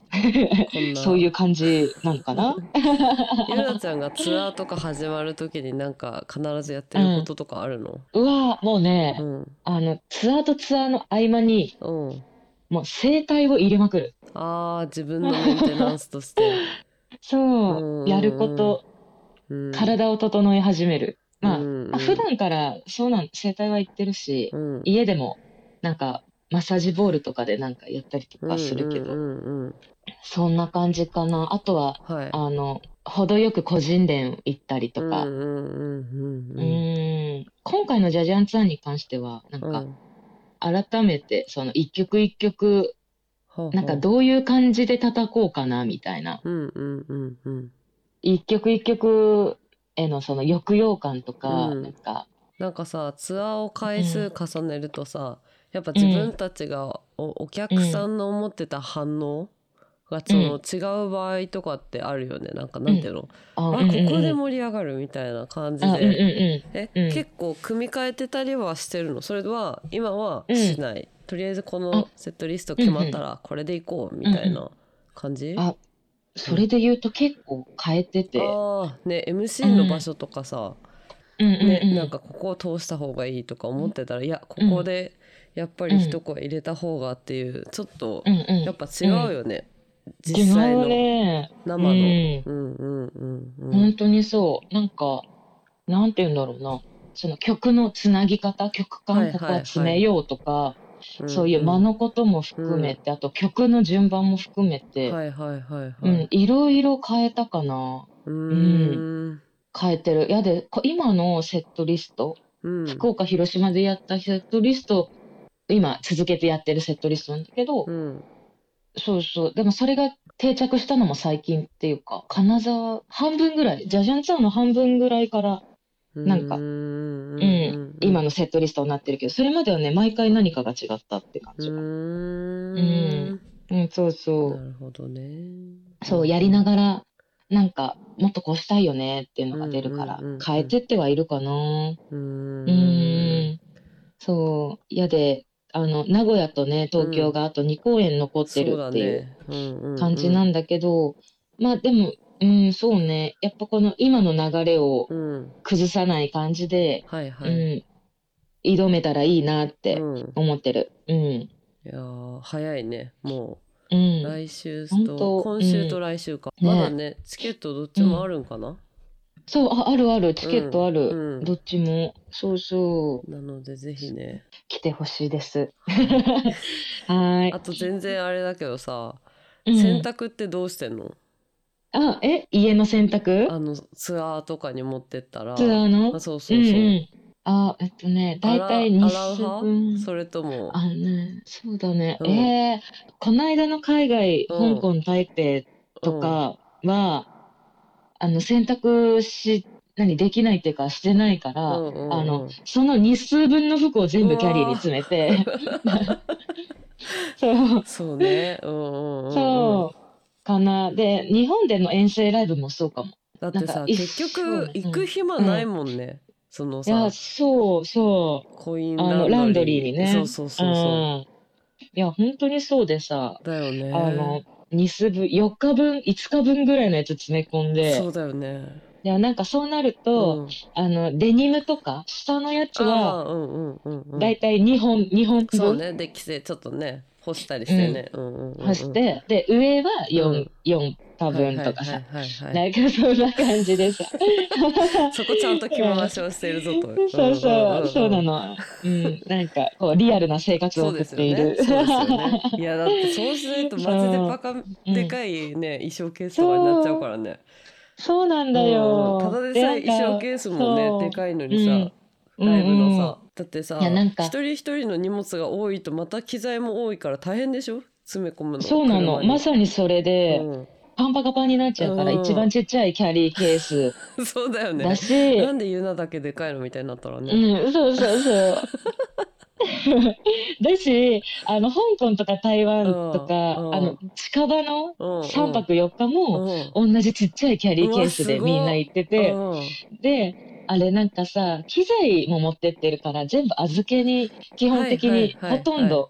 Speaker 2: そういう感じなのかな？
Speaker 3: ゆなちゃんがツアーとか始まるときになんか必ずやってることとかあるの？
Speaker 2: うわもうね、
Speaker 3: うん
Speaker 2: あの、ツアーとツアーの合間に、
Speaker 3: うん。
Speaker 2: もう声帯を入れまくる。
Speaker 3: ああ自分のメンテナンスとして。
Speaker 2: そう、
Speaker 3: うん。
Speaker 2: やること、
Speaker 3: うん、
Speaker 2: 体を整え始める。まあ、
Speaker 3: うん。
Speaker 2: まあ普段からそうなん、声帯は言ってるし、
Speaker 3: うん。
Speaker 2: 家でも、なんか、マッサージボールとかでなんかやったりとかするけど、
Speaker 3: うんうんうん。
Speaker 2: そんな感じかな。あとは、
Speaker 3: はい。
Speaker 2: あの、程よく個人練行ったりとか、
Speaker 3: うん。
Speaker 2: 今回のジャジャンツアーに関しては、なんか、
Speaker 3: うん。
Speaker 2: 改めて、その一曲一曲、なんかどういう感じで叩こうかな、みたいな。
Speaker 3: うんうんうんうん。
Speaker 2: 一曲一曲へのその抑揚感とか、
Speaker 3: うん。
Speaker 2: なんか、
Speaker 3: なんかさツアーを回数重ねるとさ、やっぱ自分たちがおお客さんの思ってた反応がその違う場合とかってあるよね。なんかなんていうの、
Speaker 2: あ
Speaker 3: あここで盛り上がるみたいな感じ
Speaker 2: あ、うんうん
Speaker 3: で、え、
Speaker 2: うん。
Speaker 3: 結構組み替えてたりはしてるの？それは今はしない、とりあえずこのセットリスト決まったらこれでいこうみたいな感じ、
Speaker 2: うん。あ、それで言うと結構変えてて、
Speaker 3: あー。ね MC の場所とかさ、
Speaker 2: うんうんうん。
Speaker 3: ね、なんかここを通した方がいいとか思ってたら、いやここでやっぱり一声入れた方がっていうちょっと
Speaker 2: うんうん、
Speaker 3: やっぱ違うよね、実際
Speaker 2: 違う
Speaker 3: の
Speaker 2: ね。
Speaker 3: 生の、
Speaker 2: うん。
Speaker 3: うんうんうんうん。
Speaker 2: 本当にそう。なんか、なんて言うんだろうな。その曲のつなぎ方、曲
Speaker 3: はいはい
Speaker 2: 感ここは詰めようとか、
Speaker 3: うん
Speaker 2: そういう間のことも含めて、あと曲の順番も含めて、
Speaker 3: はいはいはいはい、
Speaker 2: うん、いろいろ変えたかな。
Speaker 3: うーん
Speaker 2: 変えてる。やで、こ今のセットリスト
Speaker 3: うん
Speaker 2: 福岡、広島でやったセットリスト、今続けてやってるセットリストなんだけど、
Speaker 3: うん
Speaker 2: そうそう。でもそれが定着したのも最近っていうか、金沢、半分ぐらい、ジャジャンツアーの半分ぐらいから、なんか
Speaker 3: う
Speaker 2: うん
Speaker 3: ん。
Speaker 2: 今のセットリストになってるけど、それまではね、毎回何かが違ったって感じ。
Speaker 3: う
Speaker 2: うん。
Speaker 3: ん。
Speaker 2: うん、そうそう。
Speaker 3: なるほどね。
Speaker 2: そう、やりながら、なんか、もっとこうしたいよねっていうのが出るから変えてってはいるかな。
Speaker 3: う
Speaker 2: うん。ん。そう、嫌で、あの、名古屋とね、東京があと2公演残ってるっていう感じなんだけど、まあでも、うん、そうね。やっぱこの今の流れを
Speaker 3: うん
Speaker 2: 崩さない感じで、
Speaker 3: はいは
Speaker 2: う
Speaker 3: い
Speaker 2: ん、挑めたらいいなって
Speaker 3: うん
Speaker 2: 思ってる。うん。
Speaker 3: いやー早いねも
Speaker 2: う。
Speaker 3: うん来週と今週と来週か
Speaker 2: うんね
Speaker 3: まだねチケットどっちもあるんかな？
Speaker 2: そう、あ、あるある、チケットある。
Speaker 3: うん
Speaker 2: どっちも。そうそう。
Speaker 3: なのでぜひね
Speaker 2: 来てほしいです。は
Speaker 3: あと全然あれだけどさ
Speaker 2: い。うん
Speaker 3: 洗濯ってどうしてんの？
Speaker 2: あ、え、家の洗濯？
Speaker 3: あのツアーとかに持ってったら。
Speaker 2: ツアーの？
Speaker 3: あそうそうそう、
Speaker 2: んうん。あ、えっとね、だいたい2
Speaker 3: 洗う洗う
Speaker 2: 週
Speaker 3: 派
Speaker 2: 分。
Speaker 3: それとも？
Speaker 2: あのね、そうだね。
Speaker 3: うん。
Speaker 2: えー、この間の海外、
Speaker 3: うん。
Speaker 2: 香港、台北とかは、あの、洗濯し、何、できないっていうか、してないから、
Speaker 3: うんうんうん。
Speaker 2: あの、その日数分の服を全部キャリーに詰めて、そう、
Speaker 3: そうね。うんうんうんうん。
Speaker 2: そう、かな。で、日本での遠征ライブもそうかも。
Speaker 3: だってさ結局
Speaker 2: ね
Speaker 3: 行く暇ないもんね、その
Speaker 2: いや、
Speaker 3: さ
Speaker 2: そう、そう。
Speaker 3: コイン
Speaker 2: あの、ランドリーにね。
Speaker 3: そうそうそうそう、
Speaker 2: ん。いや、本当にそうでさ、
Speaker 3: だよね。
Speaker 2: あの、日数分、4日分、5日分ぐらいのやつ詰め込んで、
Speaker 3: そうだよね。
Speaker 2: いや、なんかそうなると、
Speaker 3: うん。
Speaker 2: あの、デニムとか、下のやつは、だいたい2本、2本分。
Speaker 3: そうね。で規制ちょっとね干したりしてね、
Speaker 2: 干して、で、上は4、
Speaker 3: うん。
Speaker 2: 4日分とかさ、なんかそんな感じでさ、
Speaker 3: そこちゃんと着回しをしてるぞと。
Speaker 2: そうそう、そうな
Speaker 3: の。
Speaker 2: の。うん、なんか、こう、リアルな生活を送っている。
Speaker 3: ね。そうですよね。いやだってそうしないとマジでバカでかいね衣装ケースとかになっちゃうからね。
Speaker 2: そう。なんだよ。
Speaker 3: うん。ただでさえ衣装ケースもねでかいのにさ、
Speaker 2: うん。
Speaker 3: ライブのさ、だってさ
Speaker 2: いやなんか。
Speaker 3: 一人一人の荷物が多いとまた機材も多いから大変でしょ？詰め込むの
Speaker 2: そうなの。ま
Speaker 3: さ
Speaker 2: さにそれで、パンパカパンになっちゃうから、
Speaker 3: うん。
Speaker 2: 一番ちっちゃいキャリーケース。
Speaker 3: に そうだよね。
Speaker 2: だし、
Speaker 3: なんでユナだけでかいのみたいになったらね、
Speaker 2: うん、そうそうそう。だし、あの、香港とか台湾とか、
Speaker 3: うん
Speaker 2: あの、近場の
Speaker 3: うんうん。
Speaker 2: 3泊4日も、
Speaker 3: うん。
Speaker 2: 同じちっちゃいキャリーケースでみんな行ってて、
Speaker 3: うん。
Speaker 2: で、あれなんかさ、機材も持ってってるから、全部預けに基本的にほとんど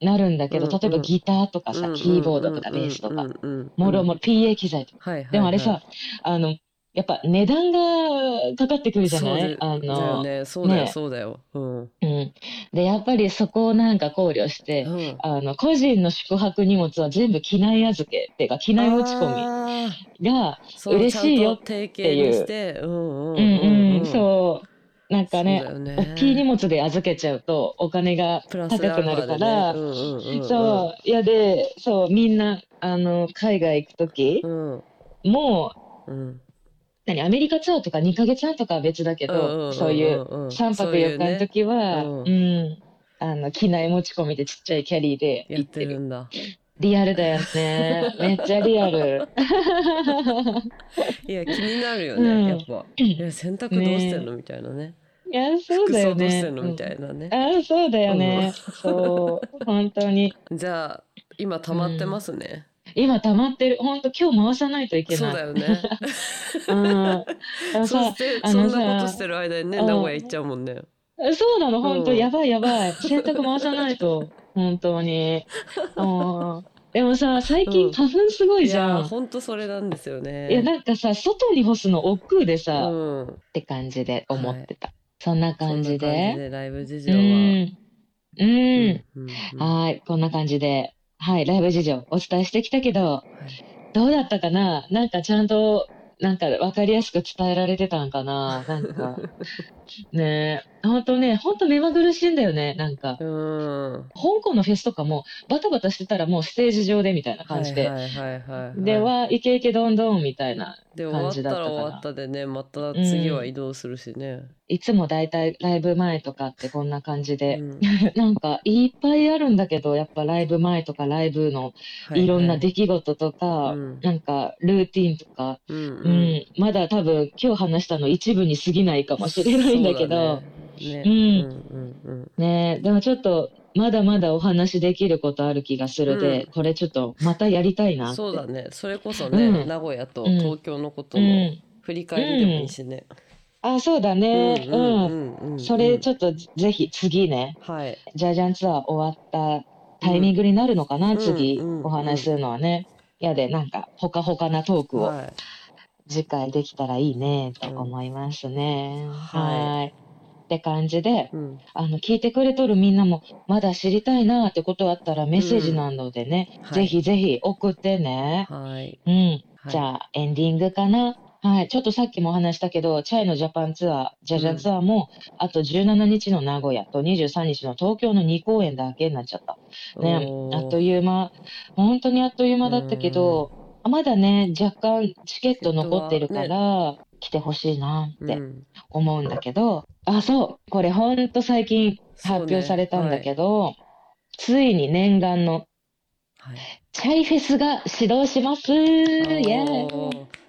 Speaker 2: なるんだけど、例えばギターとかさ、
Speaker 3: うん
Speaker 2: キーボードとかベースとか、もろもろ PA 機材とか。でもあれさ、あの、やっぱ値段がかかってくるじゃない？あ
Speaker 3: だよ
Speaker 2: の、
Speaker 3: ね。そうだよ
Speaker 2: ね。
Speaker 3: そうだよ。うん。
Speaker 2: うん。で、やっぱりそこをなんか考慮して、
Speaker 3: うん。
Speaker 2: あの、個人の宿泊荷物は全部機内預けっていうか、機内持ち込みが、嬉しいよ
Speaker 3: ちゃんと提携にしてう。んうん
Speaker 2: うんうん、そう、なんかね
Speaker 3: ね。
Speaker 2: 大きい荷物で預けちゃうとお金が高くなるから、そう、いやで、そう、みんな、あの、海外行くとき、
Speaker 3: うん。
Speaker 2: もう、
Speaker 3: うん
Speaker 2: 何、アメリカツアーとか2ヶ月半とかは別だけ
Speaker 3: うんうんうんう
Speaker 2: ど、
Speaker 3: ん。
Speaker 2: そういう3泊4日の時は、
Speaker 3: そう
Speaker 2: う
Speaker 3: いう
Speaker 2: ん、あの、機内持ち込みでちっちゃいキャリーで行っててる。
Speaker 3: るんだ。
Speaker 2: リアルだよね。めっちゃリアル。
Speaker 3: いや気になるよ
Speaker 2: うん。
Speaker 3: ねやっぱ。いや洗濯どうしてんの？みたいなね。
Speaker 2: いや、そう
Speaker 3: 服
Speaker 2: だよ
Speaker 3: 装どうし
Speaker 2: ね。
Speaker 3: てんの？みたいなね。
Speaker 2: うんあ、そうだよね。そう、本当に。
Speaker 3: じゃあ今溜まってますね
Speaker 2: 今溜まってる。本当今日回さないといけない。
Speaker 3: そうだよね
Speaker 2: うん。
Speaker 3: そして
Speaker 2: あの
Speaker 3: そんなこと
Speaker 2: さ
Speaker 3: してる間にね
Speaker 2: うん
Speaker 3: 名古屋行っちゃうもんね
Speaker 2: そうなの、本当、
Speaker 3: うん
Speaker 2: やばいやばい。洗濯回さないと、本当に。うんでもさ、最
Speaker 3: うん
Speaker 2: 近花粉すごい
Speaker 3: い
Speaker 2: じゃん。
Speaker 3: やほんとそれなんですよね
Speaker 2: いや、なんかさ、外に干すの億劫でさ、っ
Speaker 3: うん
Speaker 2: て感じで思ってた。そんな感じ
Speaker 3: そんな感じ
Speaker 2: で。
Speaker 3: でライブ事
Speaker 2: う
Speaker 3: 情は。
Speaker 2: うん
Speaker 3: うん
Speaker 2: はい、こんな感じで、はい、ライブ事情お伝えしてきたけど、どうだったかな？なんかちゃんと、なんか分かりやすく伝えられてたんかな？なんか、ねえ。本当ね、本当目まぐるしいんだよね、なんか。
Speaker 3: うん
Speaker 2: 香港のフェスとかも、バタバタしてたらもうステージ上でみたいな感じで。
Speaker 3: はいはいはいはい、
Speaker 2: では、イケイケどんどんみたいな。
Speaker 3: で終わった
Speaker 2: 感じだったから
Speaker 3: ら終わったでねまた次は移動するしね、
Speaker 2: いつもだいたいライブ前とかってこんな感じで。
Speaker 3: うん。
Speaker 2: なんか、いっぱいあるんだけど、やっぱライブ前とかライブのいろんな出来事とか、
Speaker 3: うん。
Speaker 2: なんか、ルーティンとか、
Speaker 3: うん
Speaker 2: う
Speaker 3: うん。
Speaker 2: ん、まだ多分今日話したの一部に過ぎないかもしれないんだけど、
Speaker 3: ね。ね。
Speaker 2: うん。
Speaker 3: うんうんうん。
Speaker 2: ね。えでもちょっと、まだまだお話できることある気がするで、
Speaker 3: うん。
Speaker 2: これちょっとまたやりたいな。
Speaker 3: そうだね。それこそね、
Speaker 2: うん。
Speaker 3: 名古屋と
Speaker 2: うん。
Speaker 3: 東京のことの
Speaker 2: うん。
Speaker 3: 振り返りでもいいしね、
Speaker 2: あ、そうだね。うん。
Speaker 3: んうん
Speaker 2: それち
Speaker 3: ょ
Speaker 2: ょっとぜひ次ね、
Speaker 3: はい
Speaker 2: ジャージャンツアー終わったタイミングになるのかな、
Speaker 3: うん
Speaker 2: 次
Speaker 3: うん
Speaker 2: お話しするのはね。やで、なんか、ほかほかなトークを
Speaker 3: はい
Speaker 2: 次回できたらいいね、と思いますね。
Speaker 3: ん
Speaker 2: はい。って感じで、
Speaker 3: うん
Speaker 2: あの、聞いてくれとるみんなも、まだ知りたいなってことあったらメッセージなのでね、
Speaker 3: はい
Speaker 2: ぜひぜひ送ってね。
Speaker 3: はい
Speaker 2: うん。
Speaker 3: はい
Speaker 2: じゃあ、エンディングかな。はい。ちょっとさっきもお話したけど、チャイのジャパンツアー、ジャジャンツアーも、あと17日の名古屋と23日の東京の2公演だけになっちゃった。ね。あっという間、本当にあっという間だったけど、まだね、若干チケット残ってるから、来てほしいなって
Speaker 3: うん。
Speaker 2: 思うんだけど、あ、そう、これほんと最近発表されたんだけど、ついに念願の
Speaker 3: はい。
Speaker 2: チャイフェスが始動します。イエーイ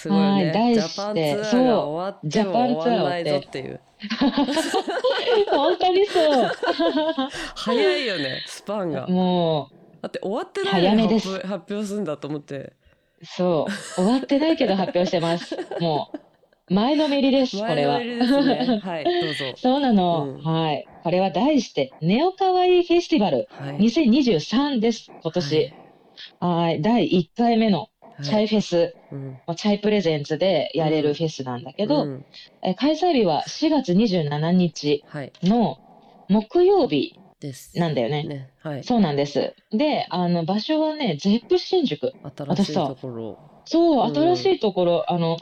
Speaker 3: すごいね。
Speaker 2: はい題
Speaker 3: ジ
Speaker 2: して。
Speaker 3: ャパンツアーが終わっても
Speaker 2: そうジャパンツアー
Speaker 3: って。いう。
Speaker 2: 本当にそう。
Speaker 3: 早いよねスパンが。
Speaker 2: も
Speaker 3: だって終わってないのに
Speaker 2: 早めです。
Speaker 3: 発表するんだと思って。
Speaker 2: う、そう。終わってないけど発表してます。もう、前のめりです、これは。
Speaker 3: ね。はいどうぞ。
Speaker 2: そうなの、
Speaker 3: うん。
Speaker 2: はい。これは題して、ネオかわいいフェスティバル。
Speaker 3: はい。
Speaker 2: 2023です、今年。はい。第1回目の。
Speaker 3: はい
Speaker 2: チャイフェス、
Speaker 3: うん。
Speaker 2: チャイプレゼンツでやれるフェスなんだけど、
Speaker 3: うん。
Speaker 2: え開催日は4月27日
Speaker 3: はい。
Speaker 2: の木曜日
Speaker 3: です。
Speaker 2: なんだよね。
Speaker 3: ね。はい。
Speaker 2: そうなんです。で、あの、場所はね、ゼップ新宿。
Speaker 3: 新しいところ。
Speaker 2: そう、
Speaker 3: うん。
Speaker 2: 新しいところ、あの、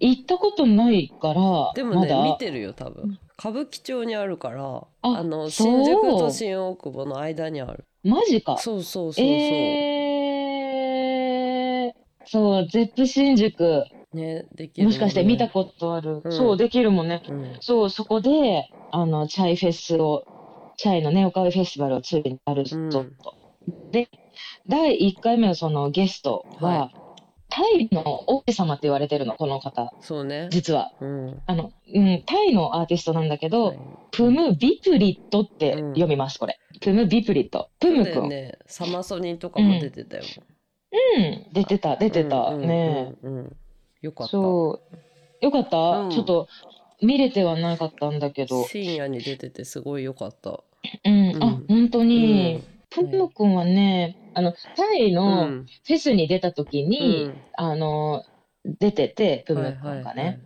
Speaker 2: 行ったことないから、
Speaker 3: でもね
Speaker 2: まだ。
Speaker 3: 見てるよ多分。歌舞伎町にあるから
Speaker 2: あ
Speaker 3: あの新宿と新大久保の間にある。
Speaker 2: マジか。
Speaker 3: そうそうそうそう、
Speaker 2: えー、そう、ゼップ新宿、
Speaker 3: ねできる
Speaker 2: もしかして見た
Speaker 3: こ
Speaker 2: ことある。
Speaker 3: うん
Speaker 2: そう、できるもんね。
Speaker 3: と、うん
Speaker 2: そう、そこで、あの、チャイフェスを、チャイのネオカフェフェスティバルをついにやるぞ
Speaker 3: うん
Speaker 2: と。で、第1回目のそのゲストは、
Speaker 3: は
Speaker 2: タイの王子様って言われてるの、この方、
Speaker 3: そうね
Speaker 2: 実は。
Speaker 3: うん
Speaker 2: あの、うん、タイのアーティストなんだけど、
Speaker 3: はい
Speaker 2: プム・ビプリットって
Speaker 3: うん
Speaker 2: 読みます、これ。プム・ビプリット。プムくん。
Speaker 3: そうだよねサマソニーとかも出てたよ、
Speaker 2: うん、出てた、出てた。
Speaker 3: うんうん
Speaker 2: ね
Speaker 3: うんうん。よかった。
Speaker 2: そう。よかった、
Speaker 3: うん。
Speaker 2: ちょっと、見れてはなかったんだけど。
Speaker 3: 深夜に出ててすごいよかった。
Speaker 2: うん、
Speaker 3: うん。
Speaker 2: あ、本当に。
Speaker 3: うん。
Speaker 2: プムくんはね、あの、タイ
Speaker 3: う
Speaker 2: の
Speaker 3: ん。
Speaker 2: フェスに出た時に、
Speaker 3: うん。
Speaker 2: あの、出てて、プムくんがね。
Speaker 3: はいはいはい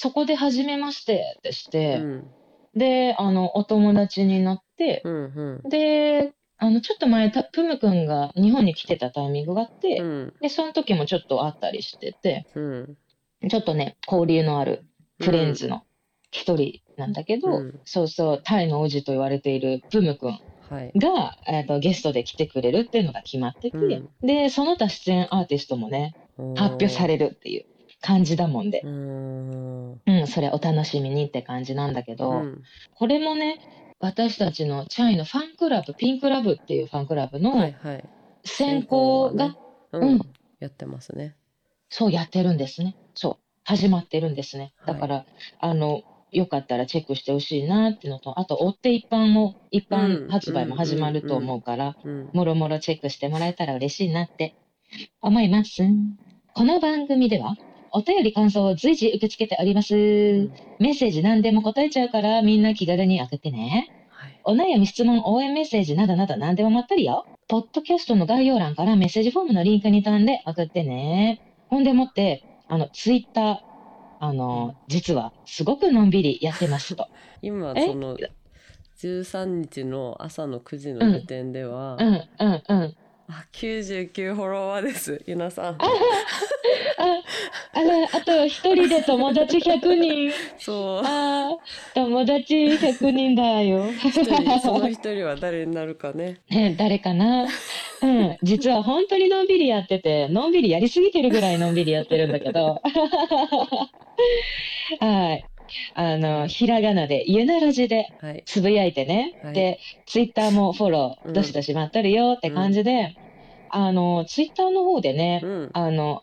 Speaker 2: そこで初めましてってして、
Speaker 3: うん。
Speaker 2: で、あの、お友達になって、
Speaker 3: うんうん。
Speaker 2: で、あの、ちょっと前、たプムくんが日本に来てたタイミングがあって、
Speaker 3: うん。
Speaker 2: で、その時もちょっと会ったりしてて、
Speaker 3: うん。
Speaker 2: ちょっとね、交流のあるフレンズの一人なんだけど、
Speaker 3: うん。
Speaker 2: そうそう、タイの王子と言われているプムくん
Speaker 3: はい。
Speaker 2: が、えーとゲストで来てくれるっていうのが決まってて、
Speaker 3: うん。
Speaker 2: で、その他出演アーティストもね、発表さ
Speaker 3: れ
Speaker 2: れるっていう感じだもんで、
Speaker 3: うん。
Speaker 2: うん、それお楽しみにって感じなんだけど、
Speaker 3: うん。
Speaker 2: これもね、私たちのチャイのファンクラブ、ピンクラブっていうファンクラブ
Speaker 3: はい
Speaker 2: の
Speaker 3: はい。
Speaker 2: 選考が、
Speaker 3: う
Speaker 2: うん。
Speaker 3: ん。やってますね。
Speaker 2: そうやってるんですね。そう、始まってるんですね。
Speaker 3: はい。
Speaker 2: だから、あの、よかったらチェックしてほしいなっていうのと、あと、追って一般の、一般発売も始まると思うから、
Speaker 3: うん。
Speaker 2: もろもろチェックしてもらえたら嬉しいなって思います。この番組では、お便り感想を随時受け付けております。メッセージ何でも答えちゃうから、みんな気軽に送ってね。
Speaker 3: はい
Speaker 2: お悩み、質問、応援メッセージなどなど何でも待ってるよ。ポッドキャストの概要欄からメッセージフォームのリンクに飛んで送ってね。ほんでもって、あの、ツイッター、あの、実はすごくのんびりやってますと。え？
Speaker 3: 今その13日の朝の9時の時点では、
Speaker 2: うん、うん、うん。
Speaker 3: あ99フォロワーですゆなさん
Speaker 2: あ、あら、あと一人で友達100人。
Speaker 3: そう
Speaker 2: あー友達100人だよ。
Speaker 3: その一人は誰になるかね。
Speaker 2: ね、誰かなうん、実は本当にのんびりやってて、のんびりやりすぎてるぐらいのんびりやってるんだけど。はい。あの、ひらがなで、ゆならじで
Speaker 3: はい。
Speaker 2: つぶやいてね。
Speaker 3: はい
Speaker 2: で、ツイッターもフォロ
Speaker 3: うん
Speaker 2: ー、どしどし待っとるよって感じで、あの、ツイッターの方でね、
Speaker 3: うん。
Speaker 2: あの、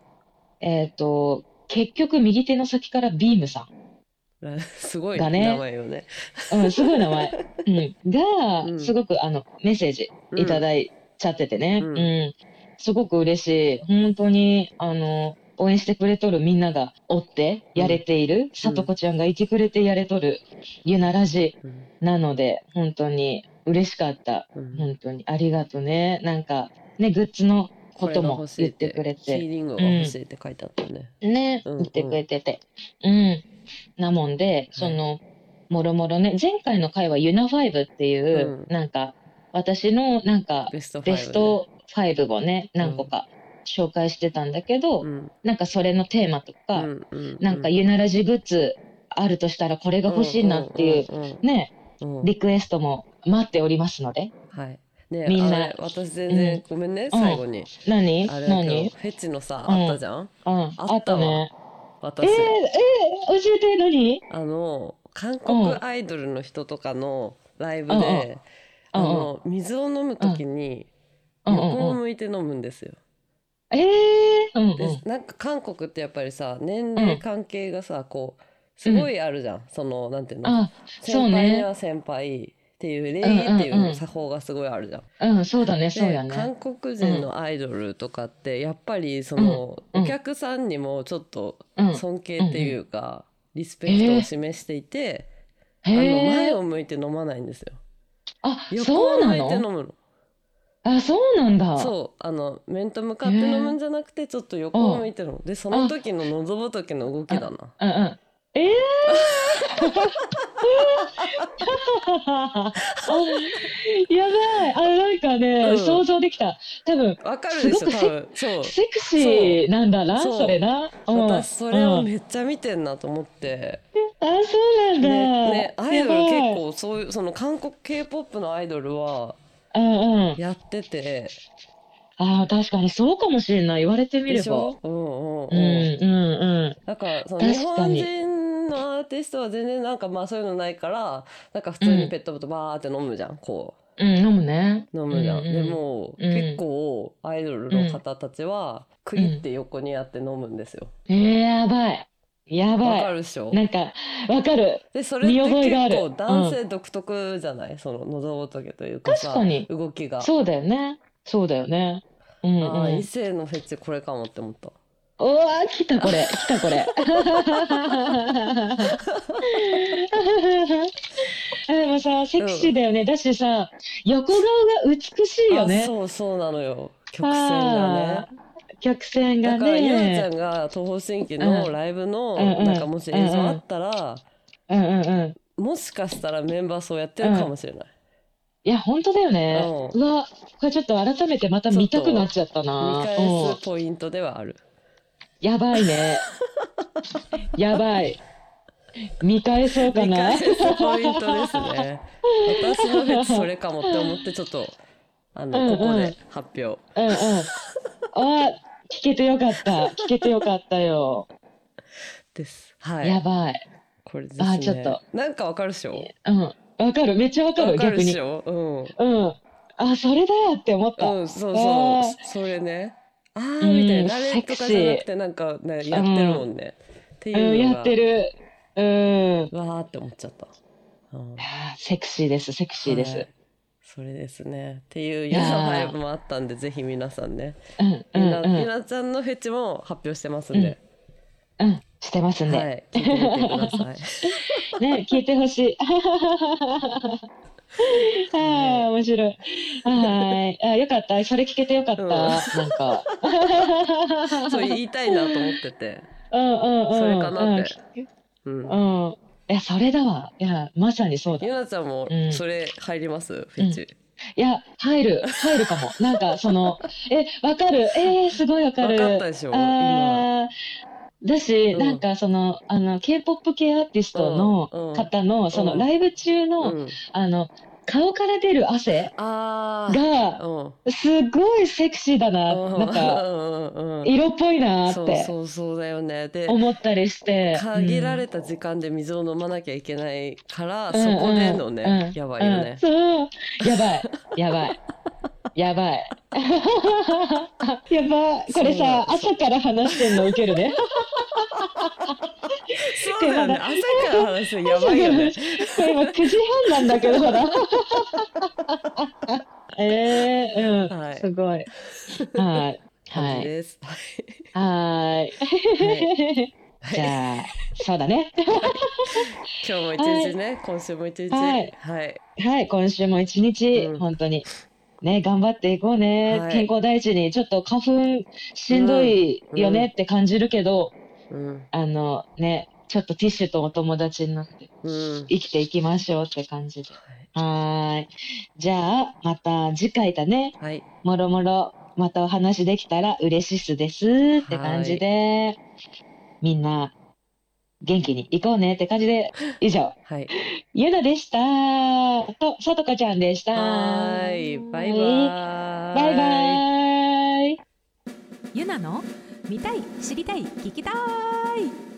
Speaker 2: えっ、と、結局右手の先からビームさ
Speaker 3: すごい名前よね。
Speaker 2: ん。うん、すごい名前。うん。が、
Speaker 3: うん
Speaker 2: すごくあの、メッセージいただいちゃっててね。
Speaker 3: う
Speaker 2: うんん。すごく嬉しい。本当に、あの、応援してくれとるみんなが追ってやれている、さとこちゃんがいてくれてやれとる、ゆならじ
Speaker 3: うん
Speaker 2: なので、本当に嬉しかった。
Speaker 3: うん
Speaker 2: 本当にありがとね。なんか、ね、グッズのことも言ってくれ
Speaker 3: ヒー
Speaker 2: て。
Speaker 3: リングが欲しいって書いてあったよね。
Speaker 2: ね、
Speaker 3: うん
Speaker 2: 言ってくれてて。うん。なもんで、その、もろもろね、前回の回はユナファイブっていう、
Speaker 3: うん
Speaker 2: なんか、私のなんか、
Speaker 3: ベスト5、ね。
Speaker 2: ベスト5をね、何個か紹介してたんだけど、
Speaker 3: うん。
Speaker 2: なんかそれのテーマとか、
Speaker 3: うんうん
Speaker 2: なんかユナラジグッズあるとしたらこれが欲しいなっていう、ね、
Speaker 3: うん。
Speaker 2: リクエストも待っておりますので。
Speaker 3: はい。ね
Speaker 2: みんな。
Speaker 3: 私全然、ごめんね、
Speaker 2: うん。
Speaker 3: 最後に。
Speaker 2: 何？何？
Speaker 3: ど、フェチのさ、
Speaker 2: うん。
Speaker 3: あったじゃん？
Speaker 2: うん、
Speaker 3: あ
Speaker 2: あ
Speaker 3: っ
Speaker 2: たたね。え
Speaker 3: 私、
Speaker 2: ー、えー、教えて何？
Speaker 3: あの、韓国アイドルの人とかのライブで、あの、水を飲むときに、横を向いて飲むんですよ。
Speaker 2: えー、うんうん
Speaker 3: でなんか韓国ってやっぱりさ年齢関係がさ、こうすごいあるじゃん、そのなんていうの？
Speaker 2: あ、そう
Speaker 3: 先輩に
Speaker 2: ね。
Speaker 3: は先輩っていう礼儀ってい
Speaker 2: うんうんう
Speaker 3: うん作法がすごいあるじゃん。
Speaker 2: うん、そうだね、そう
Speaker 3: で
Speaker 2: やね。
Speaker 3: 韓国人のアイドルとかってやっぱりその、
Speaker 2: うん
Speaker 3: お客さんにもちょっと
Speaker 2: うん。
Speaker 3: 尊敬っていうか、リスペクトを示していて、あの
Speaker 2: へ
Speaker 3: 前
Speaker 2: ー
Speaker 3: を向いて飲まないんですよ。
Speaker 2: あ、
Speaker 3: 横
Speaker 2: そうな
Speaker 3: を向いて飲
Speaker 2: の
Speaker 3: むの。
Speaker 2: あ、そうなんだ。
Speaker 3: そうあの面と向かって飲むんじゃなくてちょっと横を向いて飲む。でその時の望む時の動きだな。
Speaker 2: うんうん。ええー、やばい。あ、なんかね、
Speaker 3: うん
Speaker 2: 想像できた。多分、
Speaker 3: わかるでしょ
Speaker 2: すごく
Speaker 3: 多分そう
Speaker 2: セクシーなんだな、
Speaker 3: そう
Speaker 2: それな。うん
Speaker 3: 私それを
Speaker 2: うん
Speaker 3: めっちゃ見てんなと思って、
Speaker 2: あ、そうなんだ。
Speaker 3: ねねアイドル
Speaker 2: やばい
Speaker 3: 結構そういうその韓国 k p o p のアイドルは
Speaker 2: うんうん。
Speaker 3: やってて
Speaker 2: あ確かにそうかもしれない。言われてみれば。
Speaker 3: でしょ、うんうん
Speaker 2: うん
Speaker 3: うん
Speaker 2: うん
Speaker 3: だからその
Speaker 2: 確
Speaker 3: 日本人のアーティストは全然なんかまあそういうのないからなんか普通にペットボトルバーって飲むじゃんこ
Speaker 2: うん。うん、飲むね。
Speaker 3: う飲むじゃん、
Speaker 2: うんうん
Speaker 3: でも、
Speaker 2: うん
Speaker 3: 結構アイドルの方たちはクイって横にやって飲むんですよ
Speaker 2: えー、やばい。や
Speaker 3: わ、
Speaker 2: ばい。
Speaker 3: かるでしょ？
Speaker 2: なんか、わかる。
Speaker 3: でそれって
Speaker 2: 見覚えがある
Speaker 3: 結構男性独特じゃない、その喉仏というかさ
Speaker 2: 確かに
Speaker 3: 動きが、
Speaker 2: そうだよね。そうだよね。うん
Speaker 3: ああ異
Speaker 2: うん。
Speaker 3: 性のフェチこれかもって思った
Speaker 2: おわ来たこれ。来たこれ。あ でもさ、セクシーだよね。だしさ、横顔が美しいよ
Speaker 3: あ
Speaker 2: ね。
Speaker 3: そうそうなのよ曲線がね
Speaker 2: あー曲線が
Speaker 3: だからゆなちゃ
Speaker 2: ね。
Speaker 3: んが東方神起のライブの
Speaker 2: うんうん
Speaker 3: なんかもし映像あったら
Speaker 2: うんうんうん。
Speaker 3: もしかしたらメンバーそうやってるかもしれない
Speaker 2: いや、本当だよね。
Speaker 3: う
Speaker 2: うわ、これちょっと改めてまた見たくなっちゃった
Speaker 3: 見
Speaker 2: な。うん
Speaker 3: 返すポイントではある
Speaker 2: やばいね。やばい。見返そうかな。
Speaker 3: 見返すポイントですね私のフェチそれかもって思ってちょっとあ
Speaker 2: うんうん
Speaker 3: のここで発表
Speaker 2: うんうん。あ、聞けてよかった。聞けてよかったよ。
Speaker 3: ですは
Speaker 2: や
Speaker 3: い
Speaker 2: ばい。
Speaker 3: これですね
Speaker 2: あちょっと
Speaker 3: なんかわかるでしょ？
Speaker 2: うん。わかる。めっちゃわかる。逆に。
Speaker 3: でしょ？
Speaker 2: うん。あ、それだって思った。
Speaker 3: うんうんそう
Speaker 2: あ
Speaker 3: そうそれねあー
Speaker 2: うん
Speaker 3: みたいな誰とかじゃなくてなんかねやってるもんねっていうのが
Speaker 2: うん、やってる。うん。
Speaker 3: わーって思っちゃった。うん
Speaker 2: セクシーです。セクシーです。
Speaker 3: はいそれですね。っていうユナファイブもあったんで、ぜひ皆さんね、
Speaker 2: うんう
Speaker 3: ゆな、
Speaker 2: んうん。
Speaker 3: ゆなちゃんのフェチも発表してますんで、
Speaker 2: うん。してますんで。
Speaker 3: はい、聞いてみてください。
Speaker 2: ね、聞いてほしい。はい、面白い。はい。あ、よかった。それ聞けてよかった。
Speaker 3: うん
Speaker 2: なんか。
Speaker 3: そう言いたいなと思ってて、
Speaker 2: うんうんうん。
Speaker 3: それかなって。うん。
Speaker 2: うん。うん。いや、それだわ。いや、まさにそうだ。
Speaker 3: ゆ
Speaker 2: い
Speaker 3: なちゃんも
Speaker 2: うん
Speaker 3: それ入ります、フェチ。
Speaker 2: や、入る。入るかも。なんか、その、え、わかる。えー、すごいわかる。
Speaker 3: わかったでしょ？
Speaker 2: あーだし、
Speaker 3: うん
Speaker 2: なんかその、あの、K-POP 系アーティスト
Speaker 3: うんうん
Speaker 2: の方の、そのライブ中の、
Speaker 3: うん、
Speaker 2: あの、顔から出る汗が、
Speaker 3: うん。
Speaker 2: すごいセクシーだな、
Speaker 3: うん。
Speaker 2: なんか、色っぽいなって
Speaker 3: そうそうだよね。で
Speaker 2: 思ったりして。
Speaker 3: 限られ
Speaker 2: うん
Speaker 3: た時間で水を飲まなきゃいけないから、
Speaker 2: うん。
Speaker 3: そこでのね、
Speaker 2: うん
Speaker 3: やばいよね。
Speaker 2: うん、そう。やばい。やばい。やばい。やばい。これさ、朝から話してんのウケるね。
Speaker 3: そうだよね朝から話すのやばいよね
Speaker 2: これ今9時半なんだけど、ほら。ええうん、
Speaker 3: はい
Speaker 2: すごい。はい。はい。はい。
Speaker 3: はい
Speaker 2: じゃあ、そうだね。
Speaker 3: 今日も一日ね、今週も一日
Speaker 2: はい
Speaker 3: はい
Speaker 2: はい、今週も一日、
Speaker 3: うん
Speaker 2: 本当に。ね、頑張っていこうね。
Speaker 3: はい。
Speaker 2: 健康第一に、ちょっと花粉しんどいよねって感じるけど、
Speaker 3: うん。
Speaker 2: あのね、ちょっとティッシュとお友達になって
Speaker 3: うん。
Speaker 2: 生きていきましょうって感じで。はーい。じゃあ、また次回だね。
Speaker 3: はい。
Speaker 2: もろもろ、またお話できたら嬉しいっすですって感じで、みんな、元気に行こうねって感じで、以上、
Speaker 3: はい。
Speaker 2: ゆなでした。と、さとかちゃんでした。
Speaker 3: はーい。バイバーイ。
Speaker 2: バイバイ。
Speaker 1: ゆなの見たい知りたい聞きたい